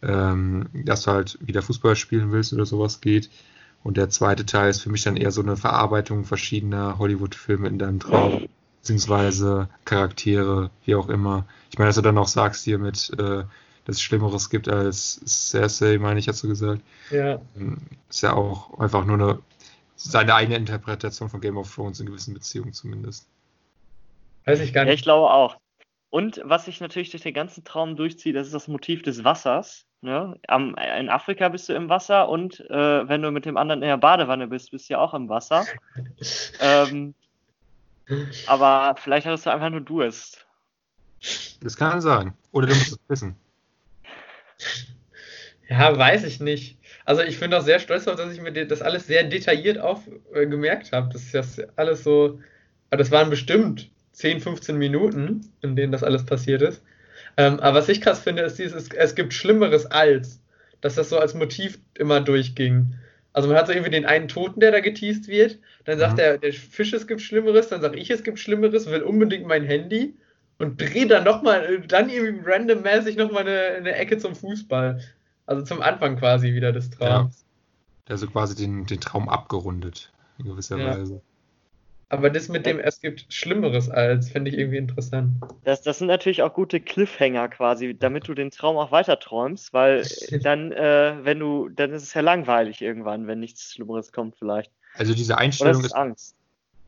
ähm, dass du halt wieder Fußball spielen willst oder sowas geht. Und der zweite Teil ist für mich dann eher so eine Verarbeitung verschiedener Hollywood-Filme in deinem Traum, beziehungsweise Charaktere, wie auch immer. Ich meine, dass du dann auch sagst hier mit, äh, dass es Schlimmeres gibt als Cersei, meine ich, hast du gesagt. Ja. Ähm, Ist ja auch einfach nur eine seine eigene Interpretation von Game of Thrones in gewissen Beziehungen zumindest. Weiß ich gar Ja, nicht. ich glaube auch. Und was sich natürlich durch den ganzen Traum durchzieht, das ist das Motiv des Wassers. Ne? Am, in Afrika bist du im Wasser und äh, wenn du mit dem anderen in der Badewanne bist, bist du ja auch im Wasser. ähm, aber vielleicht hattest du einfach nur Durst. Das kann sein. Oder du musst es wissen. Ja, weiß ich nicht. Also ich bin auch sehr stolz darauf, dass ich mir das alles sehr detailliert aufgemerkt habe. Das ist ja alles so, aber das waren bestimmt 10, 15 Minuten, in denen das alles passiert ist. Ähm, aber was ich krass finde, ist dieses, es gibt Schlimmeres als, dass das so als Motiv immer durchging. Also man hat so irgendwie den einen Toten, der da geteased wird, dann sagt Mhm. der, der Fisch, es gibt Schlimmeres, dann sage ich, es gibt Schlimmeres, will unbedingt mein Handy und drehe dann nochmal, dann irgendwie randommäßig nochmal eine, eine Ecke zum Fußball. Also zum Anfang quasi wieder des Traums. Also quasi den, den Traum abgerundet, in gewisser Ja. Weise. Aber das mit dem, es gibt Schlimmeres als, finde ich irgendwie interessant. Das, das sind natürlich auch gute Cliffhanger quasi, damit du den Traum auch weiter träumst, weil dann, äh, wenn du, dann ist es ja langweilig irgendwann, wenn nichts Schlimmeres kommt vielleicht. Also diese Oder Einstellung es ist, ist Angst.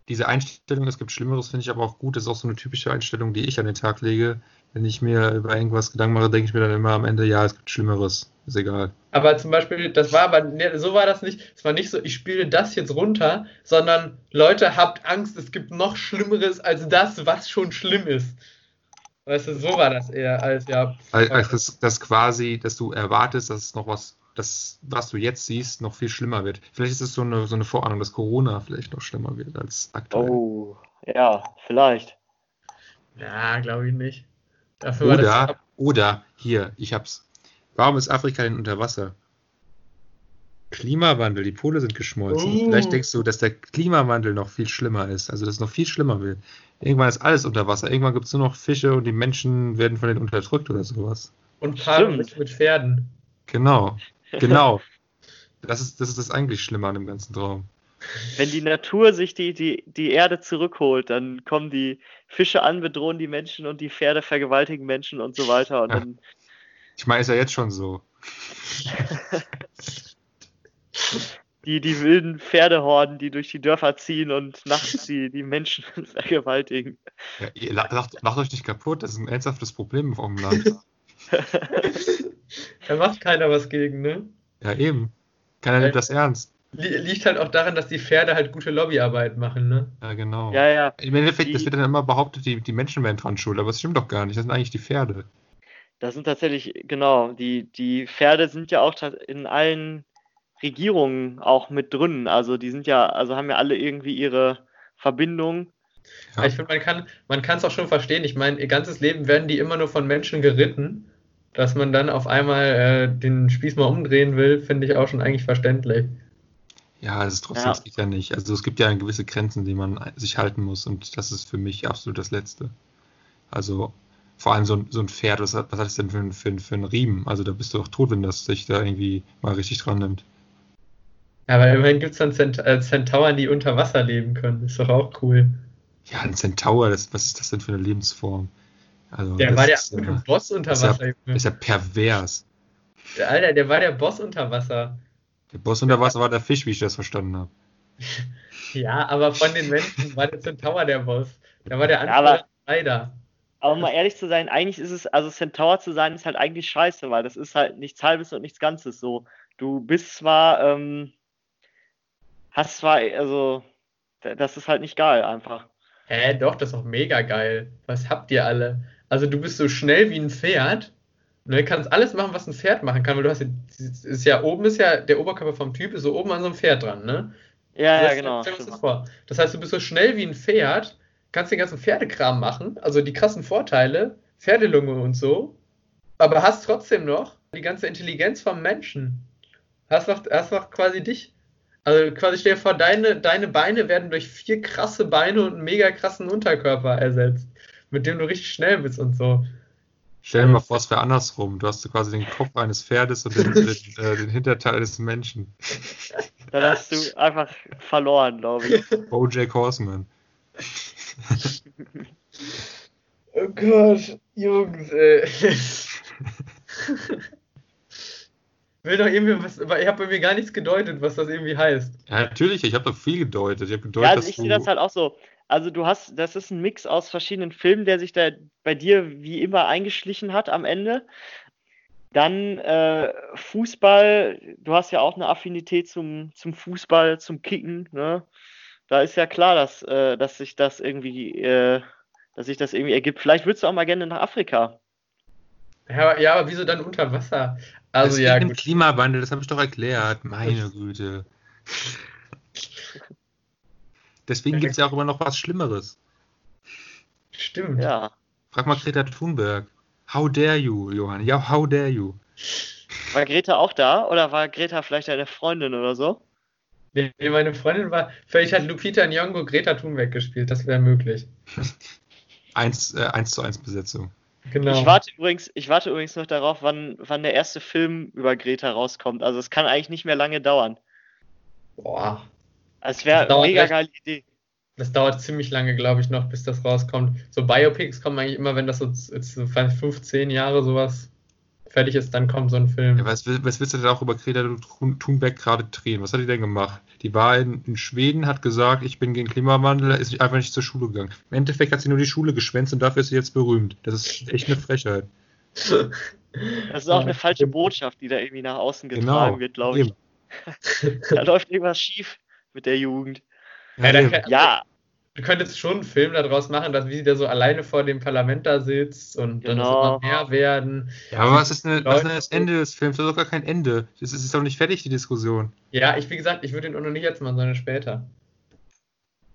diese Einstellung, es gibt Schlimmeres, finde ich aber auch gut. Das ist auch so eine typische Einstellung, die ich an den Tag lege. Wenn ich mir über irgendwas Gedanken mache, denke ich mir dann immer am Ende, ja, es gibt Schlimmeres. Ist egal. Aber zum Beispiel, das war aber, ne, so war das nicht. Es war nicht so, ich spiele das jetzt runter, sondern Leute, habt Angst, es gibt noch Schlimmeres als das, was schon schlimm ist. Weißt du, so war das eher als, ja. Also, das, das quasi, dass du erwartest, dass es noch was, das, was du jetzt siehst, noch viel schlimmer wird. Vielleicht ist es so eine, so eine Vorahnung, dass Corona vielleicht noch schlimmer wird als aktuell. Oh, ja, vielleicht. Ja, glaube ich nicht. Dafür war Oder, das. oder, hier, ich hab's. Warum ist Afrika denn unter Wasser? Klimawandel, die Pole sind geschmolzen. Oh. Vielleicht denkst du, dass der Klimawandel noch viel schlimmer ist, also dass es noch viel schlimmer wird. Irgendwann ist alles unter Wasser. Irgendwann gibt es nur noch Fische und die Menschen werden von denen unterdrückt oder sowas. Und paaren sich mit Pferden. Genau, genau. Das ist, das ist das eigentlich Schlimme an dem ganzen Traum. Wenn die Natur sich die, die, die Erde zurückholt, dann kommen die Fische an, bedrohen die Menschen und die Pferde vergewaltigen Menschen und so weiter. Und Ja. dann, Ich meine, ist ja jetzt schon so. die, die wilden Pferdehorden, die durch die Dörfer ziehen und nachts die, die Menschen vergewaltigen. Ja, ihr lacht, lacht, euch nicht kaputt, das ist ein ernsthaftes Problem auf dem Land. Da macht keiner was gegen, ne? Ja, eben. Keiner nimmt das ernst. Li- Liegt halt auch daran, dass die Pferde halt gute Lobbyarbeit machen, ne? Ja, genau. Ja, ja. Im Endeffekt, das Die- wird dann immer behauptet, die, die Menschen wären dran schuld, aber es stimmt doch gar nicht. Das sind eigentlich die Pferde. Das sind tatsächlich, genau, die, die Pferde sind ja auch in allen Regierungen auch mit drin. Also die sind ja, also haben ja alle irgendwie ihre Verbindung. Ja. Ich finde, man kann man kann es auch schon verstehen. Ich meine, ihr ganzes Leben werden die immer nur von Menschen geritten. Dass man dann auf einmal äh, den Spieß mal umdrehen will, finde ich auch schon eigentlich verständlich. Ja, das ist trotzdem, Ja. das geht ja nicht. Also es gibt ja gewisse Grenzen, die man sich halten muss und das ist für mich absolut das Letzte. Also vor allem so ein, so ein Pferd, was hat, was hat es denn für, ein- für, ein- für einen Riemen? Also da bist du doch tot, wenn das sich da irgendwie mal richtig dran nimmt. Aber immerhin gibt es dann Zent äh, Zentauren, die unter Wasser leben können. Ist doch auch cool. Ja, ein Centaur, das, was ist das denn für eine Lebensform? Also, Der das war der ja, Boss unter ist ja- Wasser. Ist ja pervers. Der Alter, der war der Boss unter Wasser. Der Boss unter Wasser war der Fisch, wie ich das verstanden habe. Ja, aber von den Menschen war der Centaur der Boss. Der war der Ja, aber- Anführer leider. Aber um mal ehrlich zu sein, eigentlich ist es, also Centaur zu sein, ist halt eigentlich scheiße, weil das ist halt nichts Halbes und nichts Ganzes so. Du bist zwar, ähm, hast zwar, also, das ist halt nicht geil einfach. Hä, doch, das ist doch mega geil. Was habt ihr alle? Also du bist so schnell wie ein Pferd. Ne, kannst alles machen, was ein Pferd machen kann, weil du hast ja, ist ja oben ist ja der Oberkörper vom Typ ist so oben an so einem Pferd dran, ne? Ja, Das ja, genau. stell uns das vor. Das heißt, du bist so schnell wie ein Pferd, kannst den ganzen Pferdekram machen, also die krassen Vorteile, Pferdelunge und so, aber hast trotzdem noch die ganze Intelligenz vom Menschen. Hast noch, hast noch quasi dich. Also quasi stell dir vor, deine, deine Beine werden durch vier krasse Beine und einen mega krassen Unterkörper ersetzt, mit dem du richtig schnell bist und so. Stell dir mal vor, es wäre andersrum. Du hast so quasi den Kopf eines Pferdes und den, den, äh, den Hinterteil des Menschen. Dann hast du einfach verloren, glaube ich. Bojack Horseman. Oh Gott, Jungs, ey. Will doch irgendwie was, aber ihr habt bei mir gar nichts gedeutet, was das irgendwie heißt. Ja, natürlich, ich habe doch viel gedeutet. Ich habe gedeutet, Ja, also dass ich sehe das halt auch so. Also du hast, das ist ein Mix aus verschiedenen Filmen, der sich da bei dir wie immer eingeschlichen hat am Ende. Dann äh, Fußball, du hast ja auch eine Affinität zum, zum Fußball, zum Kicken, ne? Da ist ja klar, dass, äh, dass sich das irgendwie, äh, dass sich das irgendwie ergibt. Vielleicht würdest du auch mal gerne nach Afrika. Ja, aber- ja, aber wieso dann unter Wasser? das Also ist ja, dem gut. Klimawandel, das habe ich doch erklärt. Meine Güte. Deswegen gibt es ja auch immer noch was Schlimmeres. Stimmt. Ja. Frag mal Greta Thunberg. How dare you, Johann? Ja, how dare you? War Greta auch da oder war Greta vielleicht deine Freundin oder so? Nee, meine Freundin war, vielleicht hat Lupita Nyong'o Greta Thunberg gespielt, das wäre möglich. Eins, äh, eins zu eins Besetzung. Genau. Ich warte übrigens, ich warte übrigens noch darauf, wann, wann der erste Film über Greta rauskommt. Also es kann eigentlich nicht mehr lange dauern. Boah, Also Es wäre Das dauert eine mega geile Idee. Das dauert ziemlich lange, glaube ich, noch, bis das rauskommt. So Biopics kommen eigentlich immer, wenn das so, jetzt so 15 Jahre sowas fertig ist, dann kommt so ein Film. Ja, was, was willst du denn auch über Greta Thun- Thunberg gerade drehen? Was hat die denn gemacht? Die war in, in Schweden, hat gesagt, ich bin gegen Klimawandel, ist einfach nicht zur Schule gegangen. Im Endeffekt hat sie nur die Schule geschwänzt und dafür ist sie jetzt berühmt. Das ist echt eine Frechheit. Das ist auch eine falsche Botschaft, die da irgendwie nach außen getragen Genau. wird, glaube ich. Da läuft irgendwas schief mit der Jugend. Ja, dann Ja, Du könntest schon einen Film daraus machen, dass wie sie da so alleine vor dem Parlament da sitzt und dann Genau. es immer mehr werden. Ja, aber was ist, denn, was ist denn das Ende des Films? Das ist doch gar kein Ende. Das ist, ist doch nicht fertig, die Diskussion. Ja, ich, wie gesagt, ich würde ihn auch noch nicht jetzt machen, sondern später.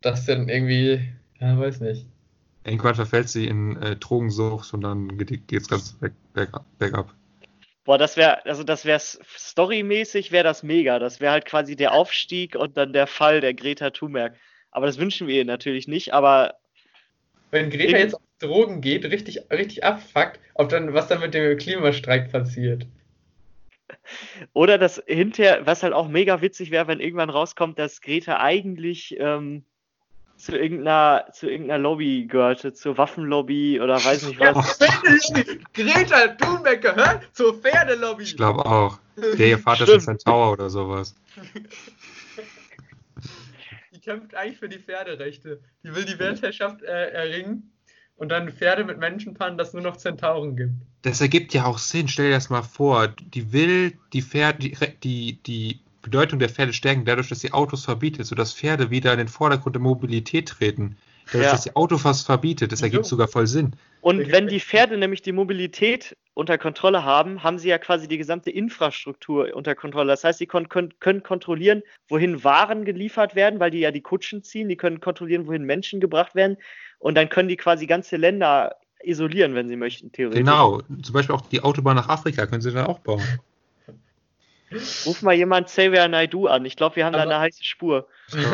Das dann irgendwie, ja, weiß nicht. Irgendwann verfällt sie in äh, Drogensucht und dann geht es ganz berg, berg, bergab. Boah, das wäre, also das wäre storymäßig, wäre das mega. Das wäre halt quasi der Aufstieg und dann der Fall der Greta Thunberg. Aber das wünschen wir ihr natürlich nicht, aber Wenn Greta jetzt auf Drogen geht, richtig, richtig abfuckt, ob dann, was dann mit dem Klimastreik passiert. Oder das hinterher, was halt auch mega witzig wäre, wenn irgendwann rauskommt, dass Greta eigentlich ähm, zu irgendeiner, zu irgendeiner Lobby gehörte, zur Waffenlobby oder weiß nicht Ja, was. Pferdelobby! Greta Thunberg gehört zur Pferdelobby! Ich glaube auch. Der ihr Vater Stimmt. ist ein Tower oder sowas. Die kämpft eigentlich für die Pferderechte. Die will die Weltherrschaft äh, erringen und dann Pferde mit Menschenpaaren, dass es nur noch Zentauren gibt. Das ergibt ja auch Sinn. Stell dir das mal vor. Die will die Pferde, die, die, die Bedeutung der Pferde stärken, dadurch, dass sie Autos verbietet, sodass Pferde wieder in den Vordergrund der Mobilität treten. Dadurch, Ja. dass sie Auto fast verbietet. Das ergibt Wieso? sogar voll Sinn. Und wenn die Pferde nämlich die Mobilität unter Kontrolle haben, haben sie ja quasi die gesamte Infrastruktur unter Kontrolle. Das heißt, sie kon können, können kontrollieren, wohin Waren geliefert werden, weil die ja die Kutschen ziehen. Die können kontrollieren, wohin Menschen gebracht werden. Und dann können die quasi ganze Länder isolieren, wenn sie möchten, theoretisch. Genau. Zum Beispiel auch die Autobahn nach Afrika können sie dann auch bauen. Ruf mal jemand Xavier Naidu an. Ich glaube, wir haben da Aber- eine heiße Spur.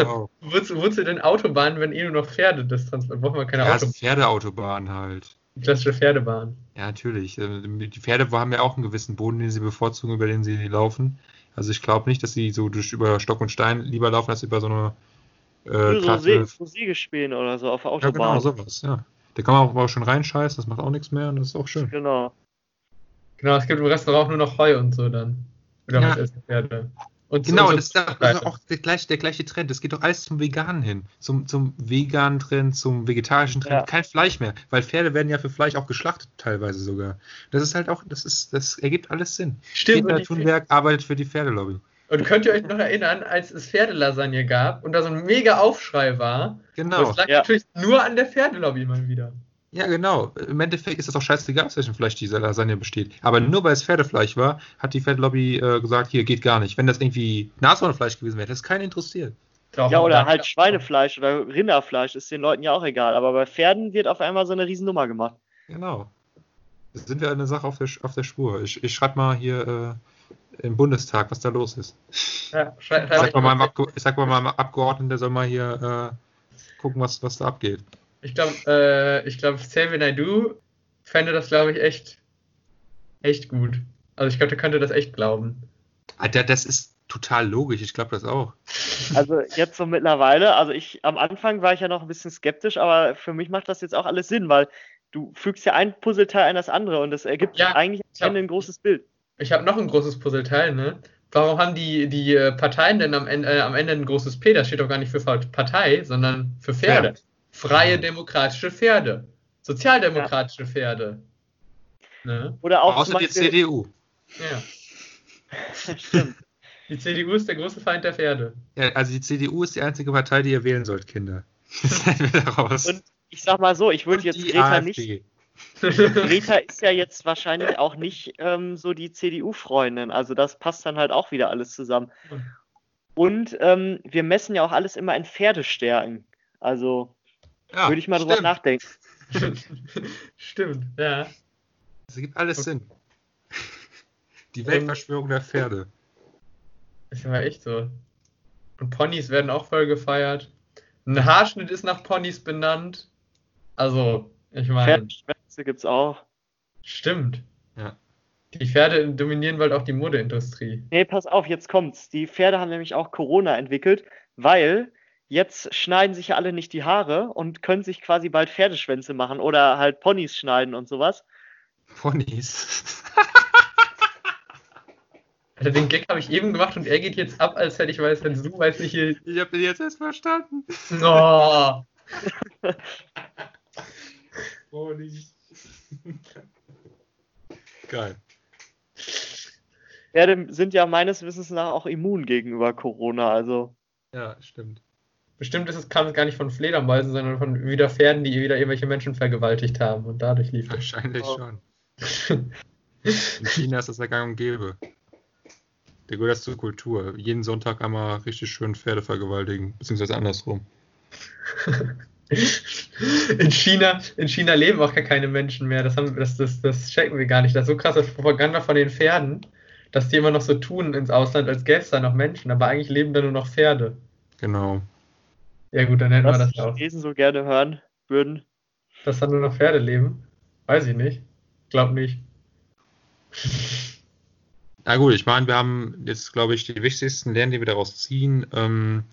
Auch. Wozu, wozu denn Autobahnen, wenn eh nur noch Pferde das transportieren? Brauchen wir keine Ja, Auto also Pferdeautobahn halt. klassische Pferdebahn. Ja, natürlich. Äh, Die Pferde haben ja auch einen gewissen Boden, den sie bevorzugen, über den sie laufen. Also ich glaube nicht, dass sie so durch über Stock und Stein lieber laufen, als über so eine äh, so, See, so Siege spielen oder so auf der Ja, genau, Autobahn. sowas, ja. Da kann man auch mal schon reinscheißen, das macht auch nichts mehr und das ist auch schön. Genau. Genau, es gibt im Restaurant nur noch Heu und so dann. Oder Ja. was essen Pferde. Und Genau, und das ist, auch- das ist auch der gleiche, der gleiche Trend. Das geht doch alles zum Veganen hin. Zum, zum veganen Trend, zum vegetarischen Trend. Ja. Kein Fleisch mehr. Weil Pferde werden ja für Fleisch auch geschlachtet, teilweise sogar. Das ist halt auch, das ist, das ergibt alles Sinn. Stimmt. Peter Thunberg arbeitet für die Pferdelobby. und könnt ihr euch noch erinnern, als es Pferdelasagne gab und da so ein mega Aufschrei war? Genau. Das lag Ja. natürlich nur an der Pferdelobby mal wieder. Ja, genau. Im Endeffekt ist das auch scheißegal, aus welchem Fleisch diese Lasagne besteht. Aber nur weil es Pferdefleisch war, hat die Pferdelobby äh, gesagt, hier geht gar nicht. Wenn das irgendwie Nashornfleisch gewesen wäre, hätte das keinen interessiert. Doch, Ja, oder halt Schweinefleisch oder Rinderfleisch, ist den Leuten ja auch egal. Aber bei Pferden wird auf einmal so eine Riesennummer gemacht. Genau. Da sind wir eine Sache auf der, auf der Spur. Ich, ich schreibe mal hier äh, im Bundestag, was da los ist. Ja, Ich sag mal meinem, Abge ich sag mal meinem Abgeordneten, der soll mal hier äh, gucken, was, was da abgeht. Ich glaube, äh, ich glaube, Xavier Naidoo fände das, glaube ich, echt, echt gut. Also ich glaube, der könnte das echt glauben. Alter, das ist total logisch. Ich glaube das auch. Also jetzt so mittlerweile, also ich am Anfang war ich ja noch ein bisschen skeptisch, aber für mich macht das jetzt auch alles Sinn, weil du fügst ja ein Puzzleteil an das andere und das ergibt Ja, eigentlich am Ende ein großes Bild. Ich habe noch ein großes Puzzleteil, ne? Warum haben die, die äh, Parteien denn am Ende, äh, am Ende ein großes P? Das steht doch gar nicht für Partei, sondern für Pferde. Pferd. Freie demokratische Pferde. Sozialdemokratische Pferde. Ne? Oder auch Außer die CDU. Ja. Stimmt. Die CDU ist der große Feind der Pferde. Ja, also die CDU ist die einzige Partei, die ihr wählen sollt, Kinder. Daraus. Und ich sag mal so, ich würde jetzt die Greta nicht AfD. Greta ist ja jetzt wahrscheinlich auch nicht ähm, so die CDU-Freundin. Also das passt dann halt auch wieder alles zusammen. Und ähm, wir messen ja auch alles immer in Pferdestärken. Also Ja, würde ich mal drüber stimmt. nachdenken. Stimmt, ja. Das ergibt alles Sinn. Die Weltverschwörung der Pferde. Ist aber echt so. Und Ponys werden auch voll gefeiert. Ein Haarschnitt ist nach Ponys benannt. Also, ich meine, Pferdeschwänze gibt's auch. stimmt. Ja. Die Pferde dominieren bald auch die Modeindustrie. Nee, pass auf, jetzt kommt's. Die Pferde haben nämlich auch Corona entwickelt, weil jetzt schneiden sich ja alle nicht die Haare und können sich quasi bald Pferdeschwänze machen oder halt Ponys schneiden und sowas. Ponys. Also den Gag habe ich eben gemacht und er geht jetzt ab, als hätte ich weiß, wenn du weiß nicht hier. Ich habe den jetzt erst verstanden. Oh. Ponys. Geil. Pferde sind ja meines Wissens nach auch immun gegenüber Corona, also. Ja, stimmt. Bestimmt ist es, kam es gar nicht von Fledermäusen, sondern von wieder Pferden, die wieder irgendwelche Menschen vergewaltigt haben und dadurch lief. Wahrscheinlich Oh. schon. In China ist das ja gang und gäbe. Der gehört das zur Kultur. Jeden Sonntag einmal richtig schön Pferde vergewaltigen, beziehungsweise andersrum. In China, in China leben auch gar keine Menschen mehr. Das, haben, das, das, das checken wir gar nicht. Das ist so krasse Propaganda von den Pferden, dass die immer noch so tun ins Ausland, als gäbe es da noch Menschen. Aber eigentlich leben da nur noch Pferde. Genau. Ja gut, dann hätten wir Was das die ja auch. Chinesen so gerne hören würden. Dass da nur noch Pferde leben? Weiß ich nicht. Glaub nicht. Na gut, ich meine, wir haben jetzt, glaube ich, die wichtigsten Lernen, die wir daraus ziehen. Ähm,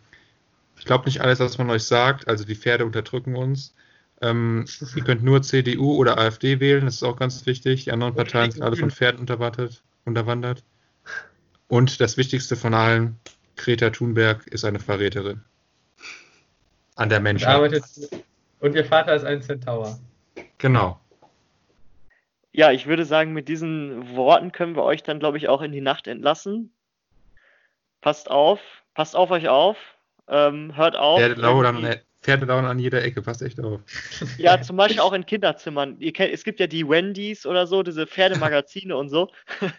ich glaube nicht alles, was man euch sagt. Also die Pferde unterdrücken uns. Ähm, ihr könnt nur CDU oder AfD wählen, das ist auch ganz wichtig. Die anderen Parteien sind alle von. Pferden unterwandert. unterwandert. Und das Wichtigste von allen, Greta Thunberg ist eine Verräterin. An der Und, Menschheit. arbeitet, und ihr Vater ist ein Centaur. Genau. Ja, ich würde sagen, mit diesen Worten können wir euch dann, glaube ich, auch in die Nacht entlassen. Passt auf, passt auf euch auf, ähm, hört auf. Pferde lauern, an, Pferde lauern an jeder Ecke, passt echt auf. Ja, zum Beispiel auch in Kinderzimmern. Ihr kennt, es gibt ja die Wendys oder so, diese Pferdemagazine und so.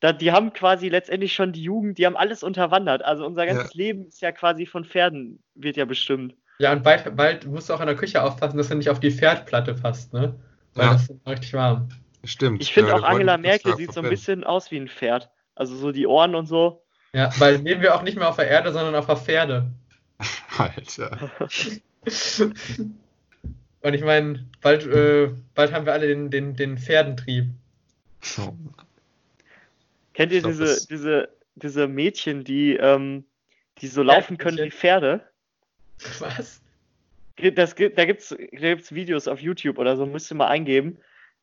Da, die haben quasi letztendlich schon die Jugend, die haben alles unterwandert. Also unser ganzes Leben ist ja quasi von Pferden, wird ja bestimmt. Ja, und bald, bald musst du auch in der Küche aufpassen, dass du nicht auf die Pferdplatte passt, ne? Weil Ja. das ist richtig warm. Stimmt. Ich finde Ja, auch Angela Merkel sieht so ein bisschen aus wie ein Pferd. Also so die Ohren und so. Ja, weil leben wir auch nicht mehr auf der Erde, sondern auf der Pferde. Alter. Und ich meine, bald, äh, bald haben wir alle den, den, den Pferdentrieb. So. Kennt ihr glaub, diese, diese, diese Mädchen, die, ähm, die so laufen können wie. Pferde? Was? Das, da gibt es da gibt's Videos auf YouTube oder so, müsst ihr mal eingeben.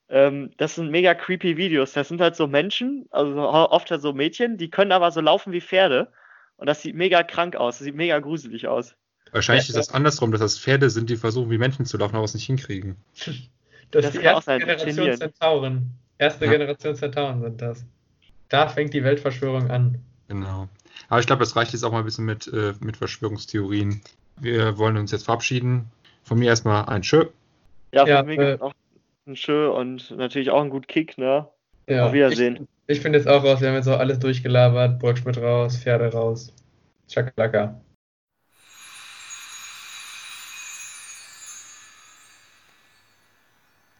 Ähm, das sind mega creepy Videos. Das sind halt so Menschen, also so- oft halt so Mädchen, die können aber so laufen wie Pferde. Und das sieht mega krank aus, das sieht mega gruselig aus. Wahrscheinlich Ja, ist das andersrum, dass das Pferde sind, die versuchen, wie Menschen zu laufen, aber es nicht hinkriegen. Das, Das ist die kann auch erste sein, Generation. Zentauren. Erste Ja. Generation Zentauren sind das. Da fängt die Weltverschwörung an. Genau. Aber ich glaube, das reicht jetzt auch mal ein bisschen mit, äh, mit Verschwörungstheorien. Wir wollen uns jetzt verabschieden. Von mir erstmal ein Tschö. Ja, Ja, von mir äh, auch ein Schö und natürlich auch ein gut Kick, ne? Ja. Auf Wiedersehen. Ich, ich finde jetzt auch raus, wir haben jetzt auch alles durchgelabert. Burgschmidt raus, Pferde raus. Schakalaka.